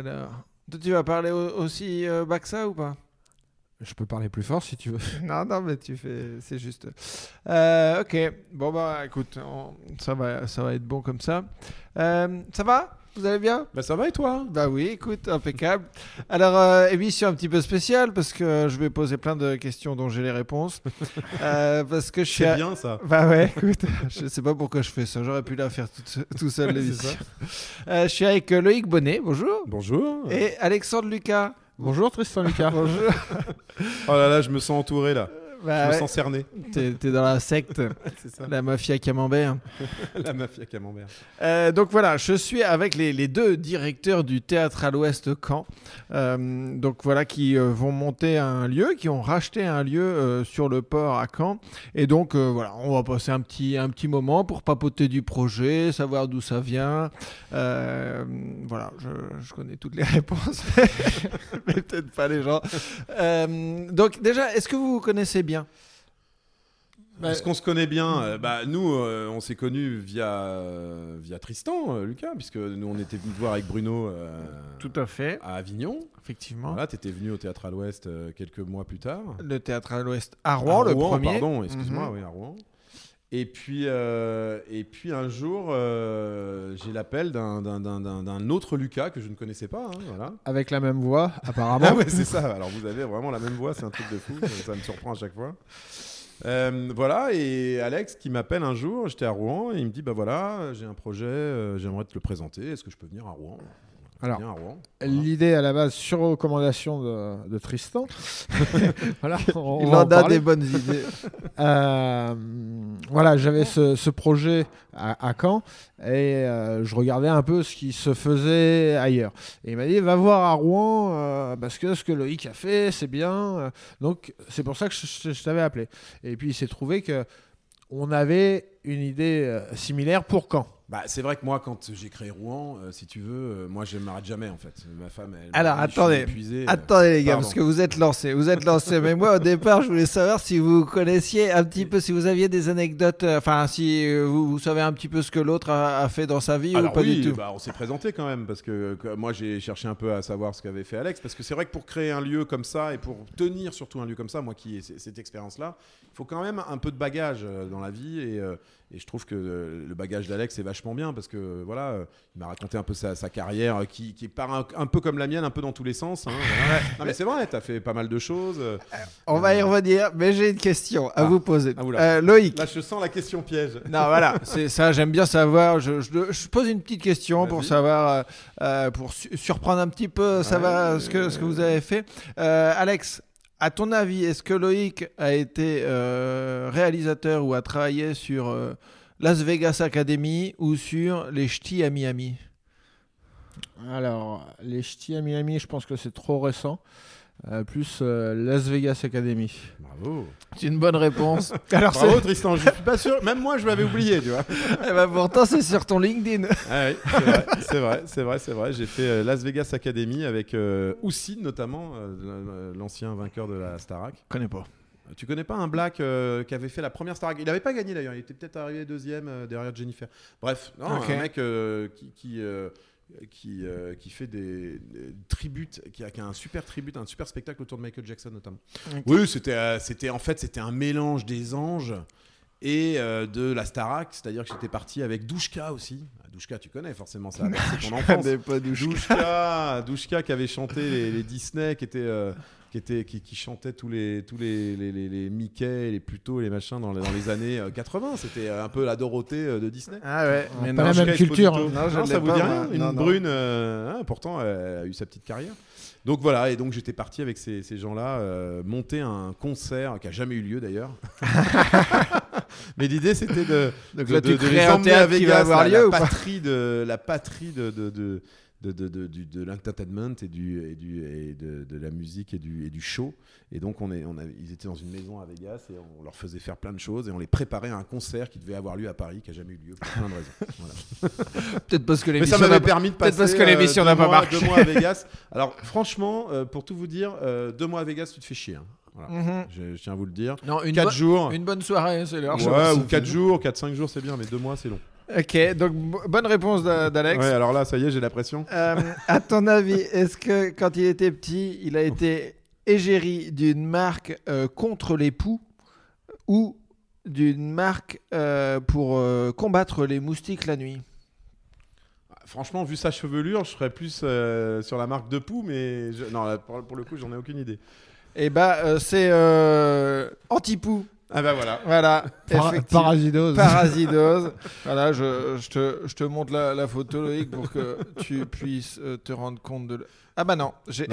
Alors, tu vas parler au- aussi euh, bas que ça ou pas? Je peux parler plus fort si tu veux. Non, non, mais tu fais, c'est juste. Euh, ok, bon bah écoute, on- ça va, ça va être bon comme ça. Euh, ça va? Vous allez bien Bah ça va et toi? Bah oui, écoute, impeccable. Alors, euh, émission un petit peu spéciale parce que je vais poser plein de questions dont j'ai les réponses. Euh, parce que je suis. C'est à- bien ça. Bah ouais, écoute, je sais pas pourquoi je fais ça. J'aurais pu la faire tout seul l'émission. Euh, je suis avec euh, Loïc Bonnet, bonjour. Bonjour. Et Alexandre Lucas. Bonjour Tristan Lucas. Bonjour. Oh là là, je me sens entouré là. Bah je me ouais, sens cerné. t'es, t'es dans la secte, C'est ça. la mafia camembert. La mafia camembert. Euh, donc voilà, je suis avec les, les deux directeurs du théâtre à l'Ouest Caen. Euh, donc voilà, qui euh, vont monter un lieu, qui ont racheté un lieu sur le port à Caen. Et donc voilà, on va passer un petit, un petit moment pour papoter du projet, savoir d'où ça vient. Voilà, je, je connais toutes les réponses, mais peut-être pas les gens. Donc déjà, est-ce que vous connaissez bien Est-ce qu'on se connaît bien Euh, Bah nous, euh, on s'est connus via euh, via Tristan, euh, Lucas, puisque nous on était venus te voir avec Bruno euh, Tout à fait, à Avignon. effectivement. Voilà, t'étais venu au théâtre à l'Ouest euh, quelques mois plus tard. Le théâtre à l'Ouest à Rouen, À le premier. Pardon, excuse-moi, Mhm. oui, à Rouen. Et puis, euh, et puis un jour, euh, j'ai l'appel d'un- d'un- d'un d'un- d'un autre Lucas que je ne connaissais pas. hein, voilà. Avec la même voix, apparemment. Ah ouais, c'est ça. Alors vous avez vraiment la même voix, c'est un truc de fou. ça me surprend à chaque fois. Euh, voilà, et Alex qui m'appelle un jour, j'étais à Rouen, et il me dit Bah voilà, j'ai un projet, j'aimerais te le présenter, est-ce que je peux venir à Rouen? Alors. L'idée à la base, sur recommandation de, de Tristan. voilà, on, Il en en a des bonnes idées. Euh, voilà, j'avais ce, ce projet à, à Caen et euh, je regardais un peu ce qui se faisait ailleurs. Et il m'a dit va voir à Rouen euh, parce que ce que Loïc a fait, c'est bien. Donc c'est pour ça que je, je- je t'avais appelé. Et puis il s'est trouvé que on avait une idée similaire pour Caen. Bah, c'est vrai que moi, quand j'ai créé Rouen, euh, si tu veux, euh, moi je m'arrête jamais en fait. Ma femme, elle. Alors, dit, attendez. épuisé, euh, Attendez les gars, pardon. parce que vous êtes lancés, vous êtes lancés. Mais moi au départ, je voulais savoir si vous connaissiez un petit peu, si vous aviez des anecdotes, enfin si vous, vous savez un petit peu ce que l'autre a, a fait dans sa vie Alors ou pas oui, du tout? bah, on s'est présenté quand même parce que, moi j'ai cherché un peu à savoir ce qu'avait fait Alex parce que c'est vrai que pour créer un lieu comme ça et pour tenir surtout un lieu comme ça, moi qui ai cette expérience-là, il faut quand même un peu de bagage dans la vie et, et je trouve que euh, le bagage d'Alex est vachement bien parce que voilà, euh, il m'a raconté un peu sa, sa carrière euh, qui, qui part un, un peu comme la mienne, un peu dans tous les sens. hein. Non mais c'est vrai, t'as fait pas mal de choses. euh. On va y revenir, mais j'ai une question à Ah. vous poser. Ah. Euh, Loïc. Là je sens la question piège. Non, voilà, c'est ça, j'aime bien savoir. Je, je- je pose une petite question pour savoir, euh, euh, pour su- surprendre un petit peu, savoir Ouais, ce, que, ce que euh, vous avez fait. Euh, Alex, à ton avis, est-ce que Loïc a été euh, réalisateur ou a travaillé sur euh, Las Vegas Academy ou sur les ch'tis à Miami? Alors, les ch'tis à Miami, je pense que c'est trop récent. Euh, plus euh, Las Vegas Academy. Bravo. C'est une bonne réponse. Alors, c'est- Bravo Tristan, je suis pas sûr. Même moi je l'avais oublié, tu vois. eh ben, pourtant, c'est sur ton LinkedIn. Ah oui, c'est vrai, c'est vrai, c'est vrai. J'ai fait euh, Las Vegas Academy avec euh, Houssine notamment, euh, l'ancien vainqueur de la Starac. Je connais pas. Tu connais pas un black euh, qui avait fait la première Starac? Il n'avait pas gagné d'ailleurs, il était peut-être arrivé deuxième euh, derrière Jennifer. Bref, non, un mec euh, qui qui, euh, qui, euh, qui fait des, des tributes, qui a, qui a un super tribute, un super spectacle autour de Michael Jackson notamment. Oui, c'était, euh, c'était en fait c'était un mélange des anges et euh, de la Starac, c'est-à-dire que j'étais parti avec Douchka aussi. Ah, Douchka, tu connais forcément ça, c'est ton enfance. connais pas je- Douchka, Douchka qui avait chanté les, les Disney, qui était, qui était, qui, qui chantait tous les, tous les, les, les, les Mickey, les Pluto, les machins dans les, dans les années euh, 80. C'était un peu la Dorothée euh, de Disney. Ah ouais, mais Pas non, la même culture, hein. Non, Non, ça vous pas, dit rien Une Non, brune, euh, hein, pourtant elle a eu sa petite carrière. Donc voilà, et donc j'étais parti avec ces, ces gens-là euh, monter un concert qui a jamais eu lieu d'ailleurs. Mais l'idée c'était de, Donc de, là, de- tu de crées les emmener à théâtre qui va Vegas, avoir la, lieu la patrie de la patrie de de, de, de, de, de- l'entertainment et du et du et de, de la musique et du et du show. Et donc on est on a, ils étaient dans une maison à Vegas et on leur faisait faire plein de choses et on les préparait à un concert qui devait avoir lieu à Paris qui a jamais eu lieu pour plein de raisons. Voilà. Peut-être parce que l'émission n'a pas- permis de peut-être passer parce que l'émission euh, n'a pas mois- marché. deux mois à Vegas. Alors franchement, euh, pour tout vous dire, euh, deux mois à Vegas, tu te fais chier. hein. Voilà. Mhm. Je, je tiens à vous le dire. Non, une, Quatre bonne- jours. une bonne soirée, c'est Ouais, chose. ou 4 jours, 4-5 jours, c'est bien, mais deux mois, c'est long. Ok, donc bo- bonne réponse d'A- d'Alex. Ouais, alors là, ça y est, j'ai la pression. Euh, à ton avis, est-ce que quand il était petit, il a été égérie d'une marque euh, contre les poux ou d'une marque euh, pour euh, combattre les moustiques la nuit? Franchement, vu sa chevelure, je serais plus sur la marque de Pou, mais je- non, là, pour, pour le coup, j'en ai aucune idée. Eh bah, c'est anti-poux. Ah bah voilà. Voilà. Parasidose. Parasidose. voilà, je, je te, je te montre la, la photo, Loïc, pour que tu puisses euh, te rendre compte de. Ah bah non, j'ai,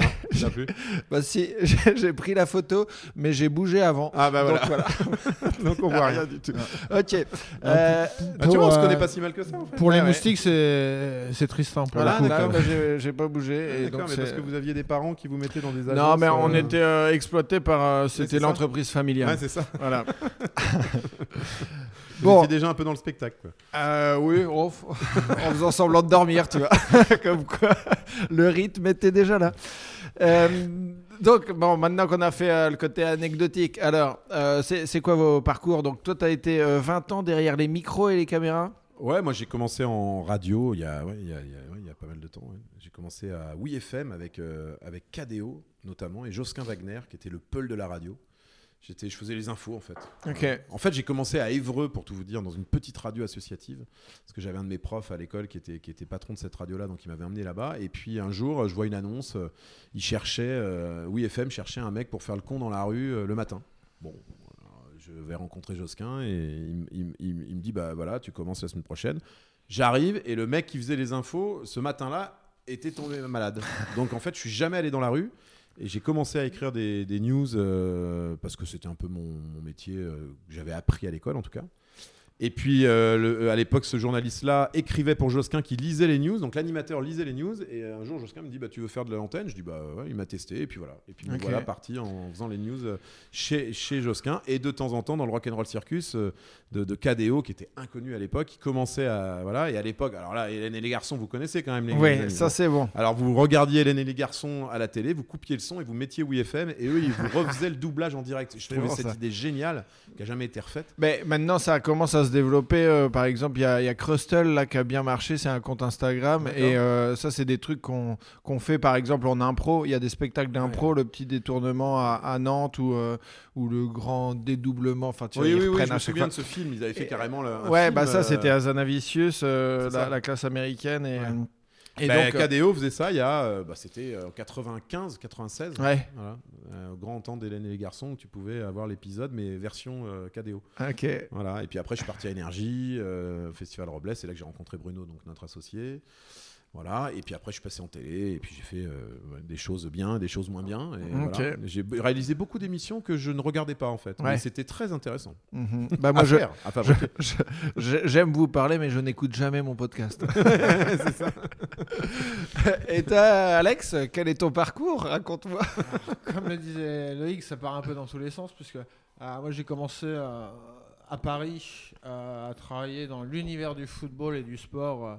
plus. bah si, j'ai pris la photo, mais j'ai bougé avant. Ah bah voilà. Donc voilà. Donc on voit rien du tout. Ok. Euh, Ah, tu Pour, vois, on se euh, connaît pas si mal que ça en fait. Pour les Ouais, moustiques, c'est c'est Tristan. Pour voilà, d'accord, bah, j'ai, j'ai pas bougé. Et D'accord, donc mais parce que vous aviez des parents qui vous mettaient dans des agences. Non, mais on euh, était euh, exploité par. euh, c'était l'entreprise familiale. Ouais, c'est ça. voilà. Bon. étiez déjà un peu dans le spectacle. Quoi. Euh, oui, en, f- en faisant semblant de dormir, tu vois. Comme quoi, le rythme était déjà là. Euh, donc, bon, maintenant qu'on a fait euh, le côté anecdotique, alors, c'est quoi vos parcours? Donc, toi, tu as été euh, 20 ans derrière les micros et les caméras? Ouais, moi j'ai commencé en radio il y a, ouais, il y a, il y a- ouais, il y a pas mal de temps. ouais. J'ai commencé à Oui FM avec, avec KDO notamment et Josquin Wagner qui était le peul de la radio. J'étais, je faisais les infos en fait. Ok. En fait, j'ai commencé à Évreux, pour tout vous dire, dans une petite radio associative. Parce que j'avais un de mes profs à l'école qui était, qui était patron de cette radio-là, donc il m'avait emmené là-bas. Et puis un jour, je vois une annonce. euh, il cherchait, euh, oui, FM cherchait un mec pour faire le con dans la rue euh, le matin. Bon, je vais rencontrer Josquin et il, il me dit bah voilà, tu commences la semaine prochaine. J'arrive et le mec qui faisait les infos ce matin-là était tombé malade. Donc en fait, je suis jamais allé dans la rue. Et j'ai commencé à écrire des, news euh, parce que c'était un peu mon, métier euh, j'avais appris à l'école en tout cas. Et puis euh, le- à l'époque, ce journaliste-là écrivait pour Josquin qui lisait les news. Donc l'animateur lisait les news. Et un jour, Josquin me dit bah, Tu veux faire de l'antenne? Je dis Bah ouais, il m'a testé. Et puis voilà. Et puis me Ok. voilà parti en faisant les news euh, chez, chez Josquin. Et de temps en temps, dans le Rock'n'Roll Circus euh, de, de KDO, qui était inconnu à l'époque, qui commençait à. Voilà. Et à l'époque, alors là, Hélène et les garçons, vous connaissez quand même les Oui, ça c'est bon. Alors vous regardiez Hélène et les garçons à la télé, vous coupiez le son et vous mettiez WFM et eux ils vous refaisaient le doublage en direct. Je trouvais cette ça. idée géniale qui a jamais été refaite. Mais maintenant, ça commence à se développer. euh, par exemple, il y a, il y a Crustle là, qui a bien marché. C'est un compte Instagram. Et euh, ça, c'est des trucs qu'on fait, par exemple, en impro. Il y a des spectacles d'impro, le petit détournement à, à Nantes ou, euh, ou le grand dédoublement. Enfin, tu vois, Oui, ils oui, oui, je me souviens fois. de ce film, ils avaient fait Et- carrément le. Ouais, film, bah ça, c'était Azanavicius, la, la classe américaine. Et, Ouais. Et bah, donc. euh, KDO faisait ça il y a, euh, bah, c'était en 95, 96. ouais, Voilà, euh, au grand temps d'Hélène et les garçons où tu pouvais avoir l'épisode mais version euh, KDO. ok. Voilà, et puis après je suis parti à Énergie, euh, Festival Robles, c'est là que j'ai rencontré Bruno, donc notre associé. Voilà, et puis après je suis passé en télé, et puis j'ai fait euh, des choses bien, des choses moins bien. Et Ok. voilà. J'ai réalisé beaucoup d'émissions que je ne regardais pas en fait, Ouais. mais c'était très intéressant. Mhm. Bah, moi, à je, faire, à fabriquer. je- je- j'aime vous parler, mais je n'écoute jamais mon podcast. c'est ça. et toi, Alex, quel est ton parcours? Raconte-moi. Comme le disait Loïc, ça part un peu dans tous les sens, puisque euh, moi j'ai commencé euh, à Paris euh, à travailler dans l'univers du football et du sport euh,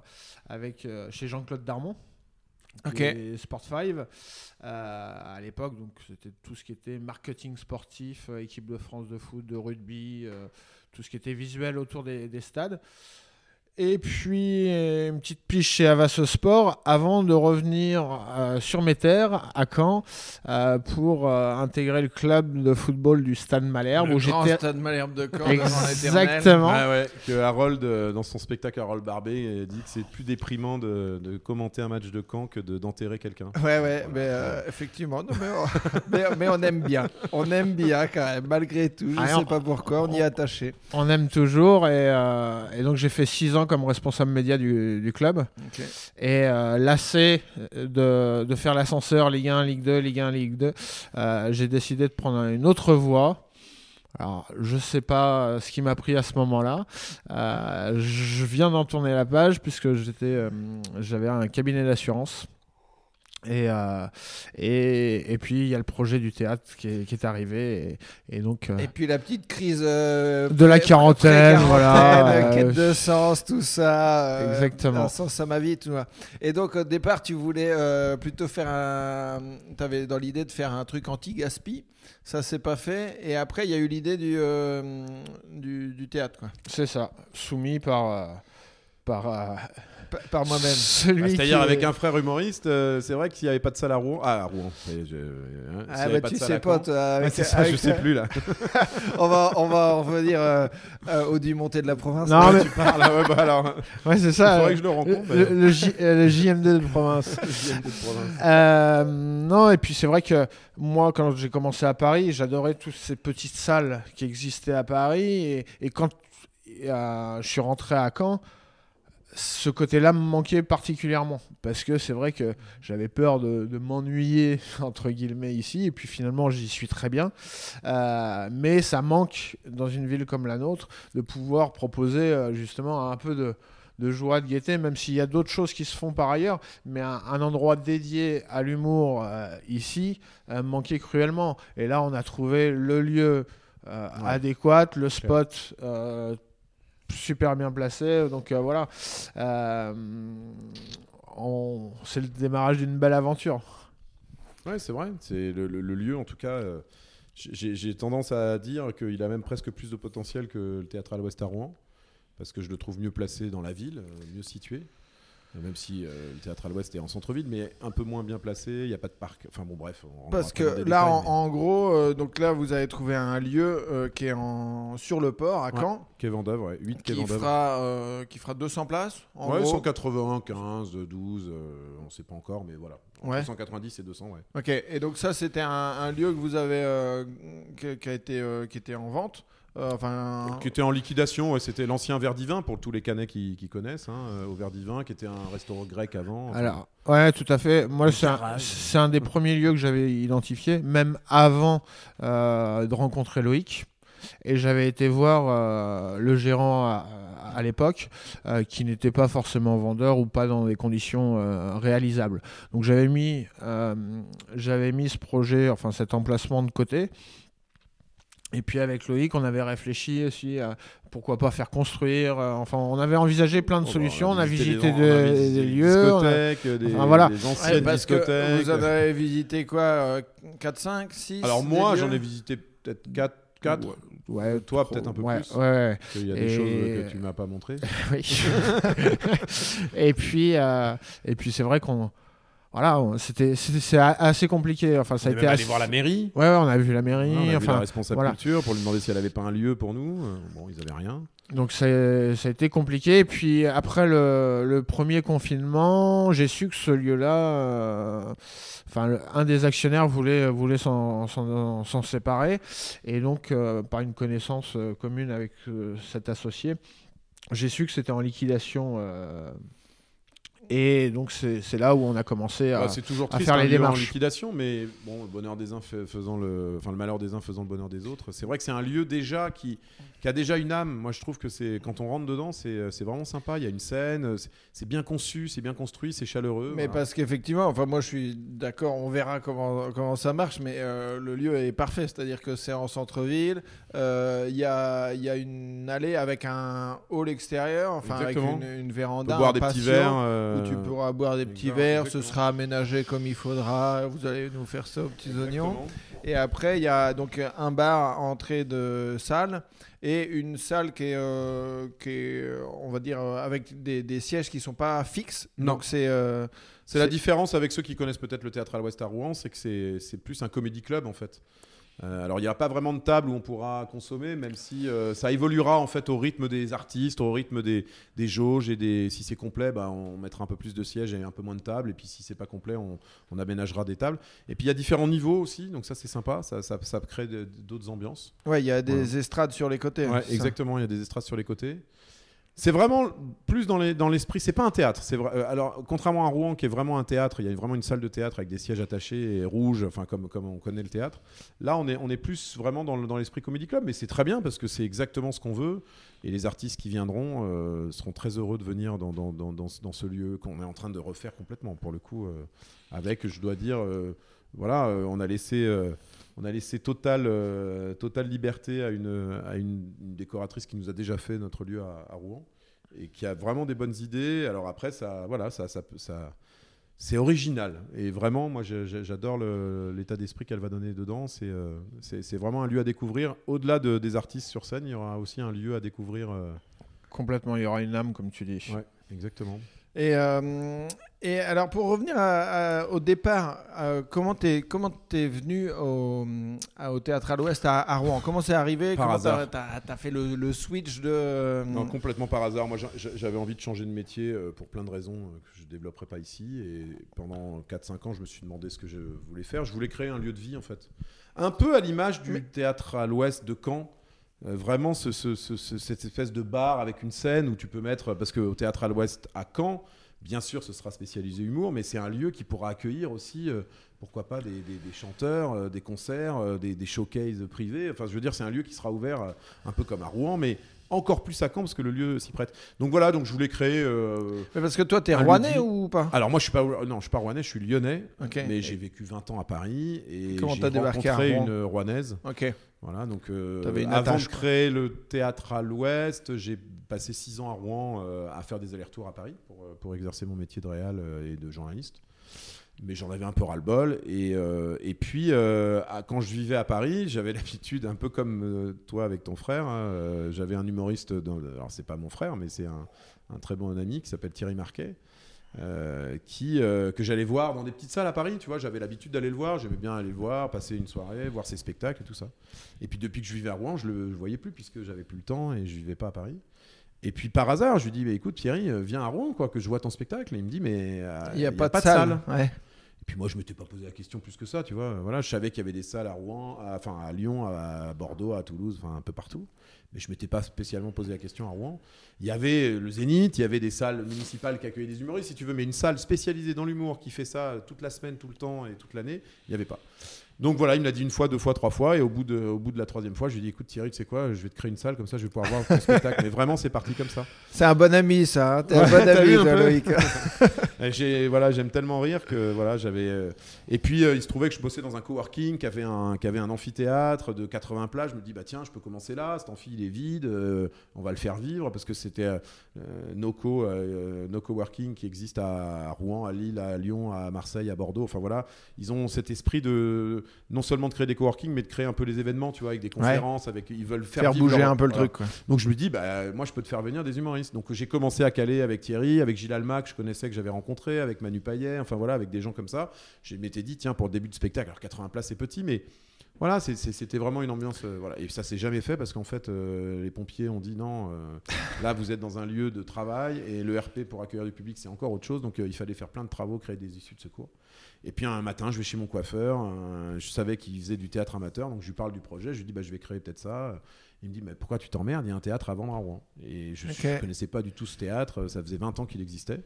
avec, euh, chez Jean-Claude Darmon. Ok. Et Sport 5 euh, à l'époque, donc c'était tout ce qui était marketing sportif, euh, équipe de France de foot, de rugby, euh, tout ce qui était visuel autour des, des stades. Et puis une petite piche chez Avas Sport avant de revenir euh, sur mes terres à Caen euh, pour euh, intégrer le club de football du Stade Malherbe Le où grand stade Malherbe de Caen. exactement Ah ouais, que Harold, euh, dans son spectacle Harold Barbet, dit que c'est plus déprimant de, de commenter un match de camp que de- d'enterrer quelqu'un. Ouais, ouais, mais euh, effectivement, non, mais, on, mais, mais on aime bien. On aime bien quand même, malgré tout. Je Ah, sais on- pas pourquoi, on y est attaché. on aime toujours et, euh, et donc j'ai fait six ans comme responsable média du, du club et euh, lassé de, de faire l'ascenseur Ligue 1, Ligue 2, Ligue 1, Ligue 2, euh, j'ai décidé de prendre une autre voie. Alors, je sais pas euh, ce qui m'a pris à ce moment-là. Euh, je viens d'en tourner la page puisque j'étais, j'avais un cabinet d'assurance. Et, euh, et, et puis il y a le projet du théâtre qui est, qui est arrivé et, et donc euh, Et puis la petite crise euh, De la quarantaine, pré-quarantaine, voilà, quête de sens, tout ça. Exactement. Un sens à ma vie, tout ça. Et donc au départ, tu voulais plutôt faire un. Tu avais dans l'idée de faire un truc anti-gaspi. Ça s'est pas fait. Et après, il y a eu l'idée du, du, du théâtre. C'est ça, soumis par, par, par moi-même. celui Ah, C'est-à-dire avec un frère humoriste, euh, c'est vrai qu'il n'y avait pas de salle à Rouen. Ah, à Rouen. je- hein, Ah bah pas tu sais pas, toi, Ouais, avec, c'est ça, avec- je sais plus là. on va, on va, on va dire euh, euh, au du monté de la province. Non, mais Tu parles, ah ouais, bah alors. ouais, c'est Il ça. faudrait euh, que je le rencontre. le, le J- euh, le JMD de province. JMD de province. Euh, non, et puis c'est vrai que moi, quand j'ai commencé à Paris, j'adorais toutes ces petites salles qui existaient à Paris. Et, et quand euh, je suis rentré à Caen, ce côté-là me manquait particulièrement. Parce que c'est vrai que j'avais peur de, de m'ennuyer, entre guillemets, ici. Et puis finalement, j'y suis très bien. Euh, mais ça manque, dans une ville comme la nôtre, de pouvoir proposer euh, justement un peu de, de joie, de gaieté, même s'il y a d'autres choses qui se font par ailleurs. Mais un, un endroit dédié à l'humour euh, ici euh, manquait cruellement. Et là, on a trouvé le lieu Ouais. adéquat, le spot super bien placé. Donc euh, voilà. Euh, C'est le démarrage d'une belle aventure. Ouais, c'est vrai. C'est le, lieu, en tout cas. euh, j'ai tendance à dire qu'il a même presque plus de potentiel que le théâtre à l'Ouest à Rouen, parce que je le trouve mieux placé dans la ville, mieux situé. Même si euh, le théâtre à l'Ouest est en centre-ville, mais un peu moins bien placé. Il n'y a pas de parc. Enfin bon, bref. on Parce que là, détails, en, mais- en gros, euh, donc là, vous avez trouvé un lieu euh, qui est en, sur le port à. Caen, Quai Vendôme, ouais. 8 Quai qui fera, qui fera 200 places. En ouais, gros. 180, 15, 12, euh, on ne sait pas encore, mais voilà. Ouais. 190 et 200, ouais. Ok. Et donc ça, c'était un, un lieu que vous avez, qui, qui a été, qui était en vente. Euh, enfin. Qui était en liquidation, ouais, c'était l'ancien Verdivin pour tous les Canets qui, qui connaissent, hein, euh, au Verdivin, qui était un restaurant grec avant. Enfin, Alors, ouais, tout à fait. Moi, c'est un, des premiers lieux que j'avais identifié, même avant euh, de rencontrer Loïc. Et j'avais été voir euh, le gérant à, à l'époque, euh, qui n'était pas forcément vendeur ou pas dans des conditions euh, réalisables. Donc j'avais mis, euh, j'avais mis ce projet, enfin cet emplacement de côté. Et puis avec Loïc, on avait réfléchi aussi à pourquoi pas faire construire. euh, enfin, on avait envisagé plein de oh, bah, solutions. on a visité, des, on a visité des les lieux. on a- discothèques, des, Enfin, voilà. des Ouais, anciennes que discothèques. vous en avez visité quoi euh, 4, 5, 6 Alors moi, des j'en ai visité peut-être 4. 4 Ouais, Toi, peut-être un peu ouais, plus. Ouais, ouais. Il y a des Et- choses que tu m'as pas montrées. oui. et puis, euh, et puis c'est vrai qu'on, voilà, c'était, a- assez compliqué. Enfin, ça a On est été assez- allé voir la mairie. Ouais, ouais, on a vu la mairie. on a vu la enfin, responsable voilà. culture pour lui demander si elle avait pas un lieu pour nous. Euh, Bon, ils avaient rien. Donc ça a été compliqué. Et puis après le, le premier confinement, j'ai su que ce lieu-là, euh, enfin le- un des actionnaires voulait voulait s'en, séparer, et donc euh, par une connaissance commune avec euh, cet associé, j'ai su que c'était en liquidation. Euh, et donc c'est, là où on a commencé à. Bah, c'est toujours à triste faire un les lieu en démarches. liquidation, mais bon, le bonheur des uns faisant le, enfin le malheur des uns faisant le bonheur des autres. C'est vrai que c'est un lieu déjà qui, qui a déjà une âme. Moi, je trouve que c'est quand on rentre dedans, c'est c'est vraiment sympa. Il y a une scène, c'est- c'est bien conçu, c'est bien construit, c'est chaleureux. Mais voilà. parce qu'effectivement, enfin moi je suis d'accord, on verra comment, comment ça marche, mais euh, le lieu est parfait, c'est-à-dire que c'est en centre-ville, euh, il y, a, il y a une allée avec un hall extérieur, enfin Exactement. avec une, une on véranda, peut boire un des petits verres. euh, Où tu pourras boire des petits verres, ce sera aménagé comme il faudra, vous allez nous faire ça aux petits oignons. Et après, il y a donc un bar à entrée de salle et une salle qui est, euh, qui est euh, on va dire, euh, avec des, des sièges qui sont pas fixes. Non. Donc c'est euh, C'est la différence avec ceux qui connaissent peut-être le théâtre à l'Ouest à Rouen, c'est que c'est plus un comédie club en fait. Euh, alors il n'y a pas vraiment de table où on pourra consommer, même si euh, ça évoluera en fait au rythme des artistes, au rythme des, des jauges et des. Si c'est complet, bah, on mettra un peu plus de sièges et un peu moins de tables. Et puis si c'est pas complet, on, on aménagera des tables. Et puis il y a différents niveaux aussi, donc ça c'est sympa, ça, ça, ça crée d'autres ambiances. ouais, il y a des Voilà. estrades sur les côtés. Ouais, c'est ça exactement, il y a des estrades sur les côtés. C'est vraiment plus dans les- dans l'esprit, c'est pas un théâtre. C'est euh, alors contrairement à Rouen qui est vraiment un théâtre, il y a vraiment une salle de théâtre avec des sièges attachés et rouges, enfin comme on connaît le théâtre. Là, on est plus vraiment dans le- dans l'esprit comédie club, mais c'est très bien parce que c'est exactement ce qu'on veut et les artistes qui viendront euh, seront très heureux de venir dans ce- lieu qu'on est en train de refaire complètement pour le coup euh, avec je dois dire voilà, on a laissé on a laissé totale, euh, totale liberté à, une, à une, une décoratrice qui nous a déjà fait notre lieu à, à Rouen et qui a vraiment des bonnes idées. Alors après, ça, voilà, ça, ça, c'est original et vraiment, moi, j'adore l'état d'esprit qu'elle va donner dedans. C'est, euh, vraiment un lieu à découvrir. Au-delà de- des artistes sur scène, il y aura aussi un lieu à découvrir. euh, Complètement, il y aura une âme, comme tu dis. Ouais. exactement. Et, euh, et alors, pour revenir à- à- au départ, euh, comment t'es comment venu au, à- au théâtre à l'Ouest à, à Rouen? Comment c'est arrivé? Par Comment hasard. T'as fait le, le switch de. Non, complètement par hasard. Moi, j'a- j'a- j'avais envie de changer de métier euh, pour plein de raisons euh, que je ne développerai pas ici. Et pendant 4-5 ans, je me suis demandé ce que je voulais faire. Je voulais créer un lieu de vie, en fait. Un peu à l'image du Mais- théâtre à l'ouest de Caen. Euh, vraiment, ce- ce- ce- ce- cette espèce de bar avec une scène où tu peux mettre. Parce qu'au théâtre à l'ouest à Caen, bien sûr, ce sera spécialisé humour, mais c'est un lieu qui pourra accueillir aussi. euh, pourquoi pas des, des- des chanteurs, euh, des concerts, des, des showcases privés. Enfin, je veux dire, c'est un lieu qui sera ouvert un peu comme à Rouen, mais encore plus à Caen parce que le lieu s'y prête. Donc voilà, donc je voulais créer. euh, Mais Parce que toi, t'es rouennais ou pas? Alors moi, je suis pas, non, je suis pas rouennais, je suis lyonnais, mais j'ai vécu 20 ans à Paris et Comment j'ai à rencontré Rouen? une rouennaise. Ok. Voilà, donc euh, une avant attache, de créer le théâtre à l'Ouest, j'ai passé 6 ans à Rouen euh, à faire des allers-retours à Paris pour, euh, pour exercer mon métier de réal et de journaliste. Mais j'en avais un peu ras-le-bol. Et, euh, et puis, à- quand je vivais à Paris, j'avais l'habitude, un peu comme toi avec ton frère, hein, j'avais un humoriste, dans, alors c'est pas mon frère, mais c'est un, un très bon ami qui s'appelle Thierry Marquet. Euh, qui, euh, que j'allais voir dans des petites salles à Paris, tu vois, j'avais l'habitude d'aller le voir, j'aimais bien aller le voir, passer une soirée, voir ses spectacles et tout ça. Et puis depuis que je vivais à Rouen, je le je voyais plus puisque j'avais plus le temps et je vivais pas à Paris. Et puis par hasard, je lui dis, bah, écoute Thierry, euh, viens à Rouen, quoi, que je vois ton spectacle. Et il me dit, mais euh, Il n'y a, pas de salle. Ouais. Et puis moi, je m'étais pas posé la question plus que ça, tu vois. Voilà, je savais qu'il y avait des salles à Rouen, à- enfin à Lyon, à Bordeaux, à Toulouse, enfin un peu partout. Mais je m'étais pas spécialement posé la question à Rouen. Il y avait le Zénith, il y avait des salles municipales qui accueillaient des humoristes, si tu veux, mais une salle spécialisée dans l'humour qui fait ça toute la semaine, tout le temps et toute l'année, il n'y avait pas. Donc voilà, il me l'a dit une fois, deux fois, trois fois, et au bout de, au bout de la troisième fois, je lui ai dit écoute Thierry, tu sais quoi, je vais te créer une salle comme ça, je vais pouvoir voir ton spectacle. Mais vraiment, c'est parti comme ça. C'est un bon ami, ça. hein. T'es un bon ami, un Loïc. J'ai voilà, j'aime tellement rire que voilà, j'avais euh, et puis euh, il se trouvait que je bossais dans un coworking qui avait un qui avait un amphithéâtre de 80 places, je me dis bah tiens, je peux commencer là, cet amphi il est vide, euh, on va le faire vivre parce que c'était Noco no coworking qui existe à Rouen, à Lille, à Lyon, à Marseille, à Bordeaux, enfin voilà, ils ont cet esprit de non seulement de créer des coworking mais de créer un peu les événements, tu vois, avec des conférences, avec ils veulent faire, bouger leur- un peu le voilà. truc. quoi. Donc je me dis, bah, moi je peux te faire venir des humoristes. Donc j'ai commencé à caler avec Thierry, avec Gilles Alma que je connaissais, que j'avais rencontré, avec Manu Payet, enfin voilà, avec des gens comme ça. Je m'étais dit, tiens, pour le début de spectacle, alors 80 places c'est petit, mais voilà, c'était vraiment une ambiance. euh, voilà. Et ça s'est jamais fait parce qu'en fait, euh, les pompiers ont dit non, euh, là vous êtes dans un lieu de travail et le RP pour accueillir du public c'est encore autre chose. Donc il fallait faire plein de travaux, créer des issues de secours. Et puis un matin, je vais chez mon coiffeur. euh, je savais qu'il faisait du théâtre amateur, donc je lui parle du projet. Je lui dis, bah, je vais créer peut-être ça. Il me dit, mais pourquoi tu t'emmerdes? Il y a un théâtre à vendre à Rouen. Et je ne connaissais pas du tout ce théâtre. Ça faisait 20 ans qu'il existait.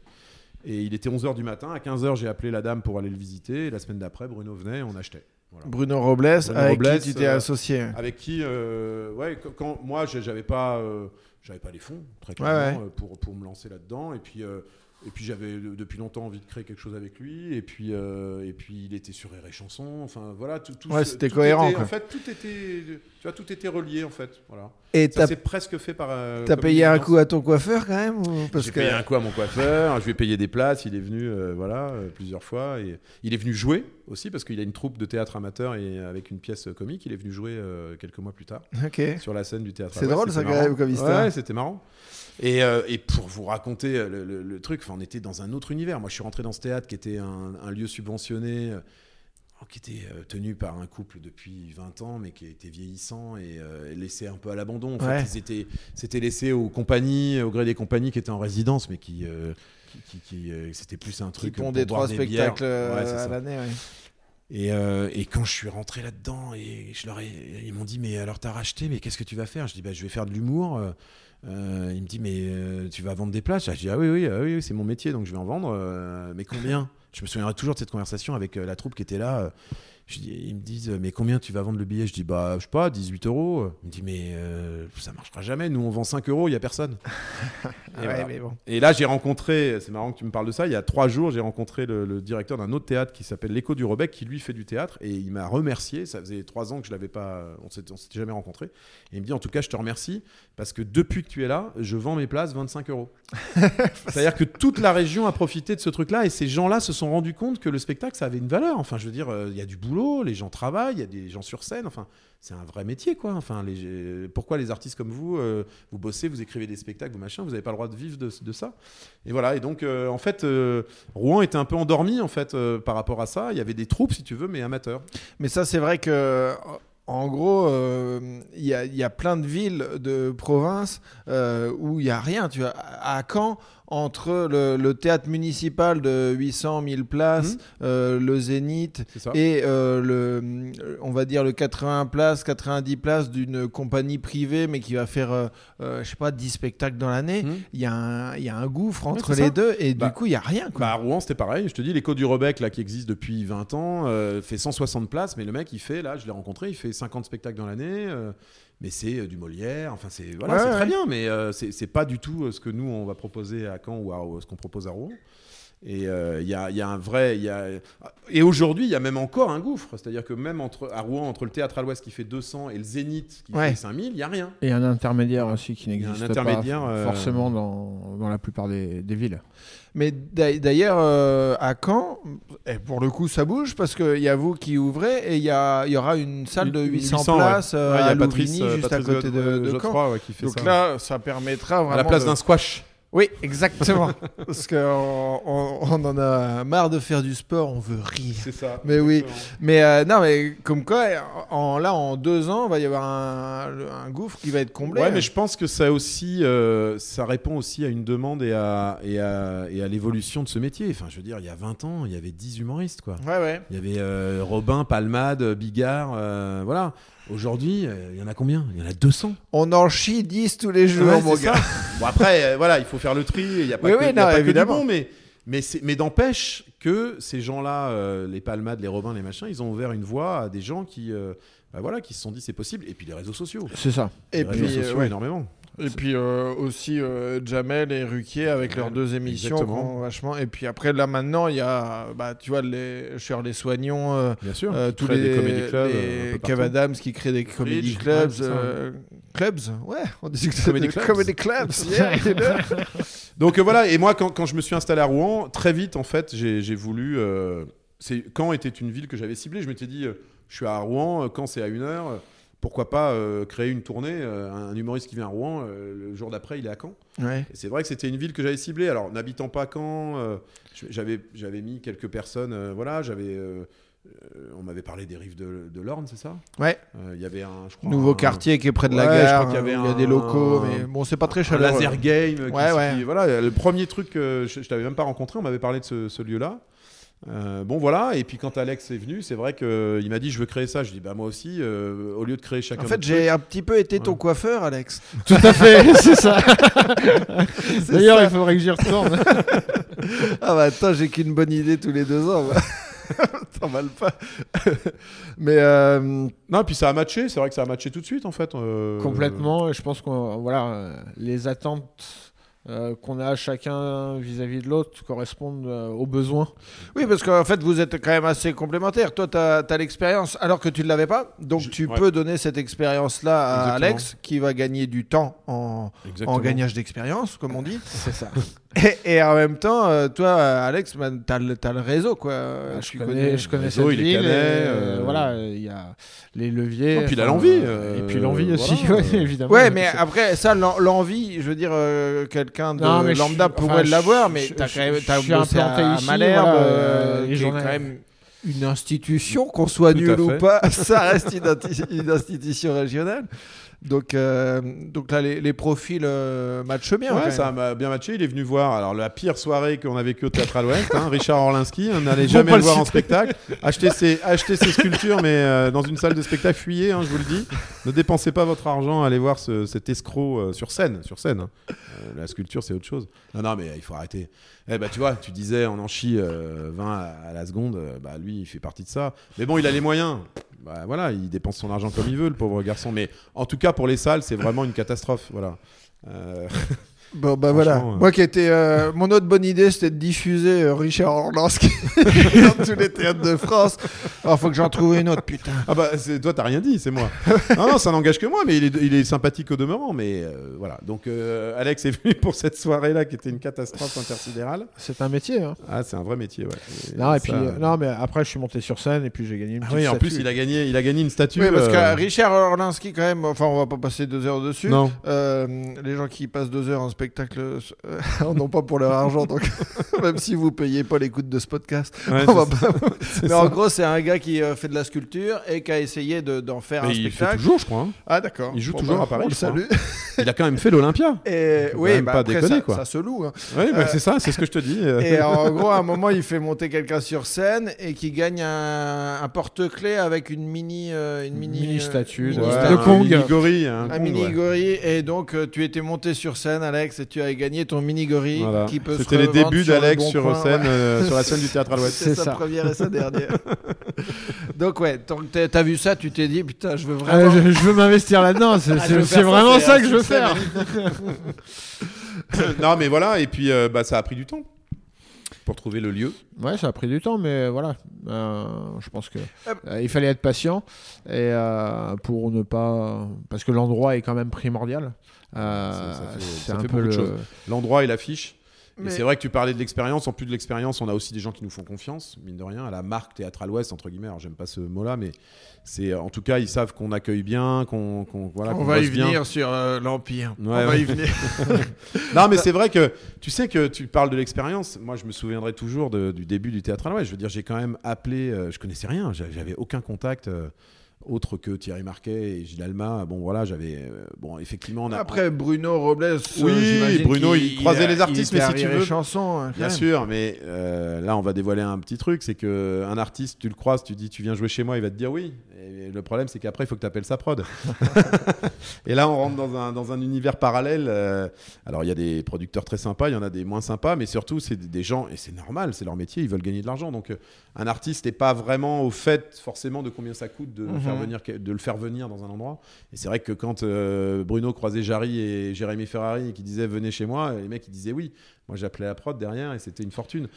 Et il était 11h du matin. À 15h, j'ai appelé la dame pour aller le visiter. Et la semaine d'après, Bruno venait et on achetait. Voilà. Bruno Robles, Bruno avec Robles, qui tu t'es euh, associé? Avec qui, euh, ouais, quand, moi, j'avais pas, euh, j'avais pas les fonds très clairement ouais. pour pour me lancer là-dedans. Et puis, et puis j'avais depuis longtemps envie de créer quelque chose avec lui. Et puis, euh, et puis il était sur Rire et Chanson. Enfin, voilà, tout. tout Ouais, c'était cohérent, était-. En fait, tout était, tu vois, tout était relié en fait. Voilà. Et Ça t'as s'est presque fait par. euh, t'as payé un coup à ton coiffeur quand même ou... J'ai que payé un coup à mon coiffeur, je lui ai payé des places, il est venu euh, voilà, plusieurs fois. Et il est venu jouer aussi parce qu'il a une troupe de théâtre amateur et avec une pièce comique, il est venu jouer euh, quelques mois plus tard sur la scène du théâtre. C'est drôle, ça, quand même, comme histoire. Ouais, c'était marrant. Et, euh, et pour vous raconter euh, le, le- le truc, on était dans un autre univers. Moi, je suis rentré dans ce théâtre qui était un, un lieu subventionné, qui était tenu par un couple depuis 20 ans, mais qui était vieillissant et euh, laissé un peu à l'abandon. En fait, ils étaient, c'était laissé aux compagnies, au gré des compagnies qui étaient en résidence, mais qui, euh, qui, euh, c'était plus un truc. pour des trois des spectacles euh, Ouais, à l'année. ouais. Et, euh, et quand je suis rentré là-dedans, et je leur ai, ils m'ont dit mais alors t'as racheté, mais qu'est-ce que tu vas faire? Je dis bah je vais faire de l'humour. Euh, il me dit mais tu vas vendre des places? Je dis ah oui oui ah oui, oui, c'est mon métier donc je vais en vendre. Mais combien? Je me souviendrai toujours de cette conversation avec la troupe qui était là. Je dis, ils me disent mais combien tu vas vendre le billet? Je dis bah je sais pas 18 euros. Il me dit mais euh, ça marchera jamais. Nous on vend 5 euros, il y a personne. Et ouais, voilà. mais bon. Et là, j'ai rencontré, c'est marrant que tu me parles de ça, il y a trois jours, j'ai rencontré le, le directeur d'un autre théâtre qui s'appelle L'Écho du Rebec, qui lui fait du théâtre, et il m'a remercié. Ça faisait trois ans que je l'avais pas, on s'était, on s'était jamais rencontré. Et il me dit, en tout cas, je te remercie, parce que depuis que tu es là, je vends mes places 25 euros. C'est-à-dire que toute la région a profité de ce truc-là, et ces gens-là se sont rendus compte que le spectacle, ça avait une valeur. Enfin, je veux dire, euh, il y a du boulot les gens travaillent, il y a des gens sur scène. Enfin, c'est un vrai métier, quoi. Enfin, les, pourquoi les artistes comme vous, euh, vous bossez, vous écrivez des spectacles, vous machin, vous n'avez pas le droit de vivre de, ça Et voilà. Et donc, euh, en fait, euh, Rouen était un peu endormi, en fait, euh, par rapport à ça. Il y avait des troupes, si tu veux, mais amateurs. Mais ça, c'est vrai que. En gros, euh, il y, a- y plein de villes de province euh, où il n'y a rien. Tu vois, à Caen, entre le, le théâtre municipal de 800 000 places, Mhm. euh, le Zénith et euh, le, on va dire le 80 places, 90 places d'une compagnie privée, mais qui va faire, euh, je sais pas, 10 spectacles dans l'année. Mhm. Il y, a un- il y a un gouffre entre les ça. deux et Bah, du coup, il n'y a rien. Quoi. Bah, à Rouen, c'était pareil. Je te dis, l'écho du Rebec, là, qui existe depuis 20 ans, fait 160 places, mais le mec, il fait, là, je l'ai rencontré, il fait 50 spectacles dans l'année. Mais c'est euh, du Molière, enfin c'est voilà, Ouais, c'est ouais, très bien, mais euh, c'est pas du tout euh, ce que nous on va proposer à Caen ou à- ou ce qu'on propose à Rouen. Et euh, il y, a, il y a un vrai, il y a... et aujourd'hui il y a même encore un gouffre, c'est-à-dire que même entre à Rouen entre le théâtre à l'Ouest qui fait 200 et le Zénith qui Ouais. fait 5000, il y a rien. Et un intermédiaire aussi qui n'existe intermédiaire, pas euh, forcément dans, dans la plupart des, des villes. Mais d'a- d'ailleurs, euh, à Caen, et pour le coup, ça bouge parce qu'il y a vous qui ouvrez et il y, a- il y aura une salle de Une- 800, 800, ouais. places Ouais, il y à a Patrice, Louvigny, euh, juste à Patrice côté de, de Caen. Godefroy, ouais, qui fait Donc ça. là, ça permettra vraiment. à la place de- d'un squash. Oui, exactement. parce qu'on on, on en a marre de faire du sport, on veut rire. C'est ça. Mais oui. Mais euh, non, mais comme quoi, en, là, en deux ans, il va y avoir un, un gouffre qui va être comblé. Ouais, mais je pense que ça aussi, euh, ça répond aussi à une demande et à, et à, et à l'évolution de ce métier. Enfin, je veux dire, il y a 20 ans, il y avait 10 humoristes, quoi. Ouais, ouais. Il y avait euh, Robin, Palmade, Bigard, voilà. Aujourd'hui, euh, il y en a combien? Il y en a 200. On en chie 10 tous les jours, Ouais, mon gars. Bon, après, euh, voilà, il faut faire le tri. Il n'y a pas Oui, que, oui, y a non, pas que du évidemment. bon, mais, mais, c'est- mais d'empêche que ces gens-là, euh, les Palmades, les Robins, les machins, ils ont ouvert une voie à des gens qui, bah voilà, qui se sont dit c'est possible. Et puis les réseaux sociaux. C'est ça. Et réseaux puis, sociaux, ouais. énormément. Et puis euh, aussi euh, Jamel et Ruquier avec leurs deux émissions Exactement. vachement. Et puis après là maintenant il y a bah tu vois les Shirley Soignons, euh, Bien sûr. euh, tous les, des comedy clubs, les Kev. Adams qui créent des comedy clubs, clubs, ouais, on dit que c'est Comedy clubs. comedy clubs. yeah, you know. Donc voilà, et moi, quand, quand je me suis installé à Rouen, très vite, en fait, j'ai voulu. Caen était une ville que j'avais ciblée. Je m'étais dit, je suis à Rouen, Caen c'est à une heure. Pourquoi pas euh, créer une tournée euh, Un humoriste qui vient à Rouen, euh, le jour d'après, il est à Caen. Ouais. C'est vrai que c'était une ville que j'avais ciblée. Alors, n'habitant pas Caen, j'avais j'avais mis quelques personnes. voilà, j'avais. on m'avait parlé des rives de, de l'Orne, c'est ça? Ouais. Il y avait un, je crois, Nouveau un- quartier qui est près de la Ouais, gare, crois qu'il y avait il y a des locaux, mais bon c'est pas très un chaleureux. laser game. Ouais, qui- voilà, le premier truc que je, je t'avais même pas rencontré, on m'avait parlé de ce, ce lieu-là. Euh, bon voilà, et puis quand Alex est venu, c'est vrai qu'il m'a dit je veux créer ça. Je dis bah moi aussi, euh, au lieu de créer chacun. En fait, j'ai un petit peu été ton Ouais. coiffeur, Alex. Tout à fait, c'est ça. D'ailleurs, il faudrait que j'y retourne. Ah bah attends, j'ai qu'une bonne idée tous les deux ans. T'emballes pas. Mais euh, Non, puis ça a matché. C'est vrai que ça a matché tout de suite en fait. euh, Complètement. Je pense que voilà, les attentes euh, qu'on a chacun vis-à-vis de l'autre correspondent euh, aux besoins. oui, parce qu'en fait, vous êtes quand même assez complémentaires. Toi, tu as, l'expérience alors que tu ne l'avais pas. Donc, Je- tu ouais. peux donner cette expérience-là à Exactement. Alex qui va gagner du temps en, en gagnage d'expérience, comme on dit. C'est ça. Et, et en même temps, euh, toi, Alex, bah, tu as, le réseau. Quoi. Euh, Tu je, connais, je connais réseau, cette il est ville. canet, et, euh, Voilà, il y a les leviers. Et puis il a enfin, l'envie, euh, euh, et puis l'envie aussi, voilà. ouais, évidemment. Ouais, mais après, ça, l'en- l'envie, je veux dire, euh, quelqu'un de Non, mais je lambda suis- pourrait enfin, l'avoir, mais t'as je- quand même t'as suis bossé à ici, Malherbe, euh, euh, qui est quand même une institution, qu'on soit Tout nul ou pas, ça reste une, une institution régionale. Donc, euh, donc là, les, les profils euh, matchent bien. Ouais, ça m'a bien matché. Il est venu voir. Alors, la pire soirée qu'on a vécue au Théâtre à l'Ouest, hein, Richard Orlinski. On n'allait jamais le voir en spectacle. Acheter ses, sculptures, mais euh, dans une salle de spectacle, fuyez, hein, je vous le dis. Ne dépensez pas votre argent à aller voir ce- cet escroc sur scène. Sur scène hein. La sculpture, c'est autre chose. Non, non, mais il faut arrêter. Eh bah, tu vois, tu disais, on en chie euh, 20 à, à la seconde. Bah, lui, il fait partie de ça. Mais bon, il a les moyens. Bah, voilà, il dépense son argent comme il veut, le pauvre garçon. Mais en tout cas, pour les salles, c'est vraiment une catastrophe. Voilà. Euh, Bon, bah voilà. Euh. Moi qui étais. euh, mon autre bonne idée, c'était de diffuser euh, Richard Orlansky dans tous les théâtres de France. Alors, faut que j'en trouve une autre, putain. Ah bah toi t'as rien dit, c'est moi. non non ça n'engage que moi, mais il est, il est sympathique au demeurant. Mais euh, voilà. Donc euh, Alex est venu pour cette soirée là qui était une catastrophe intersidérale. C'est un métier. Hein. Ah c'est un vrai métier ouais. Non, et ça- puis, euh, non, mais après, je suis monté sur scène et puis j'ai gagné une Ah petite oui, en plus il a gagné, il a gagné une statue. Oui, parce euh, que Richard Orlansky, quand même, enfin, on va pas passer deux heures dessus. Non. Euh, les gens qui passent deux heures en spectacle euh, en ont pas pour leur argent, donc même si vous payez pas l'écoute de ce podcast, Ouais, on va c'est pas. Mais ça. en gros, c'est un gars qui euh, fait de la sculpture et qui a essayé de- d'en faire Mais un il fait spectacle. toujours, je crois. hein. Ah d'accord. Il joue toujours à Paris, je crois. Il a quand même fait l'Olympia. Et oui, bah, pas après, déconner, ça, quoi. ça se loue. hein. Oui, bah, Euh, c'est ça, c'est ce que je te dis. euh. Et en gros, à un moment, il fait monter quelqu'un sur scène et qui gagne un, un porte-clés avec une mini, euh, une mini, Mini euh, statue de- Kong. mini gorille, un mini gorille et donc euh, tu étais monté sur scène Alex et tu as gagné ton mini gorille Voilà. qui peut se C'était les débuts sur le d'Alex Bon sur Coin, scène, ouais. euh, sur la scène du théâtre à l'Ouest. C'est sa ça. première et sa dernière. donc ouais, t'as t'as vu ça, tu t'es dit putain, je veux Ah, vraiment. je, je veux m'investir là-dedans. C'est Ah, vraiment ça que je veux faire. non, mais voilà, et puis euh, bah, ça a pris du temps pour trouver le lieu. Ouais, ça a pris du temps, mais voilà. Euh, je pense que euh, il fallait être patient et euh, pour ne pas, parce que l'endroit est quand même primordial. Euh, Ça- ça fait- c'est un fait peu beaucoup de le. choses. L'endroit et l'affiche. Et Mais- c'est vrai que tu parlais de l'expérience. En plus de l'expérience, on a aussi des gens qui nous font confiance, mine de rien, à la marque Théâtre à l'Ouest, entre guillemets. Alors, j'aime pas ce mot-là, mais c'est en tout cas, ils savent qu'on accueille bien, qu'on voilà, on va y bien. venir sur euh, l'Empire. Ouais, on va y venir. Non, mais c'est vrai que tu sais que tu parles de l'expérience. Moi, je me souviendrai toujours de- du début du théâtre à l'Ouest. Je veux dire, j'ai quand même appelé. euh, je connaissais rien. J'a- J'avais aucun contact. euh, autre que Thierry Marquet et Gilles Alma, bon voilà, j'avais euh, bon effectivement on a Après Bruno Robles, euh, Oui, j'imagine Bruno, il croisait a- les artistes, il mais si tu veux- Chanson, hein, quand Bien même. sûr, mais euh, là, on va dévoiler un petit truc. C'est que un artiste, tu le croises, tu dis, tu viens jouer chez moi, il va te dire oui. Et le problème, c'est qu'après, il faut que tu appelles sa prod. et là, on rentre dans un, dans un univers parallèle. euh, alors, il y a des producteurs très sympas, il y en a des moins sympas, mais surtout, c'est des- gens, et c'est normal, c'est leur métier, ils veulent gagner de l'argent. Donc, euh, un artiste n'est pas vraiment au fait, forcément, de combien ça coûte de, Mhm. faire venir, de le faire venir dans un endroit. Et c'est vrai que quand euh, Bruno croisait Jarry et Jérémy Ferrari qui disaient venez chez moi, les mecs ils disaient oui. Moi j'appelais la prod derrière et c'était une fortune.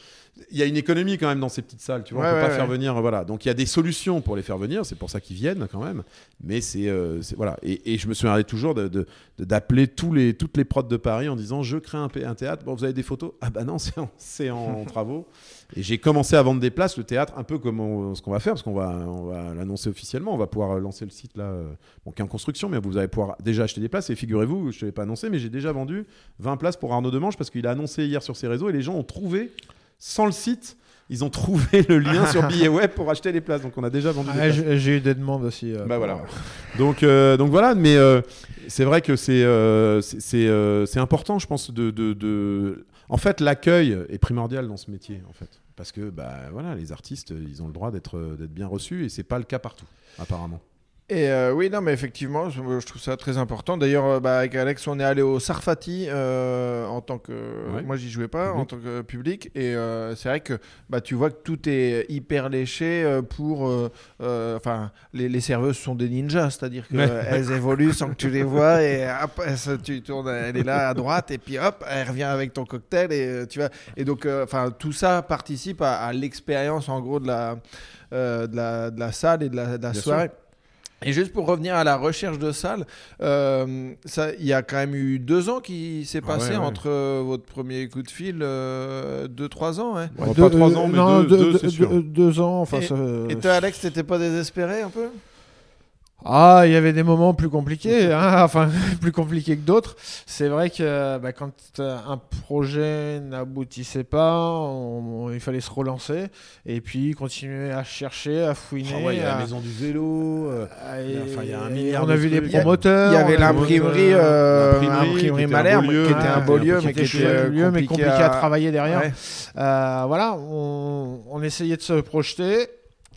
Il y a une économie quand même dans ces petites salles, tu vois. Ouais, on peut ouais, pas faire venir, voilà. Donc il y a des solutions pour les faire venir, c'est pour ça qu'ils viennent quand même. Mais c'est euh, voilà. Et, et je me souviendrai toujours de- de- de- d'appeler tous les toutes les prods de Paris en disant je crée un, théâtre. Bon vous avez des photos? Ah bah non c'est en, c'est en travaux. Et j'ai commencé à vendre des places, le théâtre, un peu comme on- ce qu'on va faire, parce qu'on va, on va l'annoncer officiellement. On va pouvoir euh, lancer le site là, euh, bon, qui est en construction, mais vous allez pouvoir déjà acheter des places. Et figurez-vous, je ne l'ai pas annoncé, mais j'ai déjà vendu 20 places pour Arnaud Demange parce qu'il a annoncé hier sur ses réseaux et les gens ont trouvé, sans le site, ils ont trouvé le lien sur billet web pour acheter les places. Donc on a déjà vendu Ah. J'ai eu des demandes aussi. euh, Bah voilà. Donc, euh, donc voilà, mais euh, c'est vrai que c'est c'est important, je pense, de, de, de- En fait, l'accueil est primordial dans ce métier, en fait. Parce que bah, voilà, les artistes, ils ont le droit d'être bien reçus et c'est pas le cas partout, apparemment. Et euh, oui, non, mais effectivement, je, je trouve ça très important. D'ailleurs, euh, bah, avec Alex, on est allé au Sarfati euh, en tant que. Ouais. Moi, j'y jouais pas Public. en tant que public. Et euh, c'est vrai que bah, tu vois que tout est hyper léché pour. Enfin, les, les serveuses sont des ninjas, c'est-à-dire qu'elles évoluent sans que tu les vois. Et hop, elles se- tu tournes, elle est là à droite, et puis hop, elle revient avec ton cocktail. Et, tu vois, et donc, enfin, tout ça participe à, à l'expérience, en gros, de la, de, la, de la salle et de la, de la Bien soirée. Et juste pour revenir à la recherche de salles, euh, ça, il y a quand même eu deux ans qui s'est Ah passé ouais, ouais. entre euh, votre premier coup de fil, euh, deux, trois ans. hein. Ouais, Deux- pas trois ans, mais non, deux, deux- deux- deux ans. Enfin, Et- ça- Et toi, Alex, t'étais pas désespéré un peu? Ah, il y avait des moments plus compliqués, hein, enfin plus compliqués que d'autres. C'est vrai que bah, quand euh, un projet n'aboutissait pas, on- on- il fallait se relancer et puis continuer à chercher, à fouiner. Ah ouais, il y a à- la maison du vélo. euh, à- il y a- enfin, il y a un et milliard on a de vu des promoteurs. Il y avait l'imprimerie, euh, l'imprimerie, l'imprimerie qui était un Malherbe, beau lieu, qui était un beau lieu, mais qui était lieu, mais compliqué à, à travailler derrière. Ouais. Euh, voilà, on, on essayait de se projeter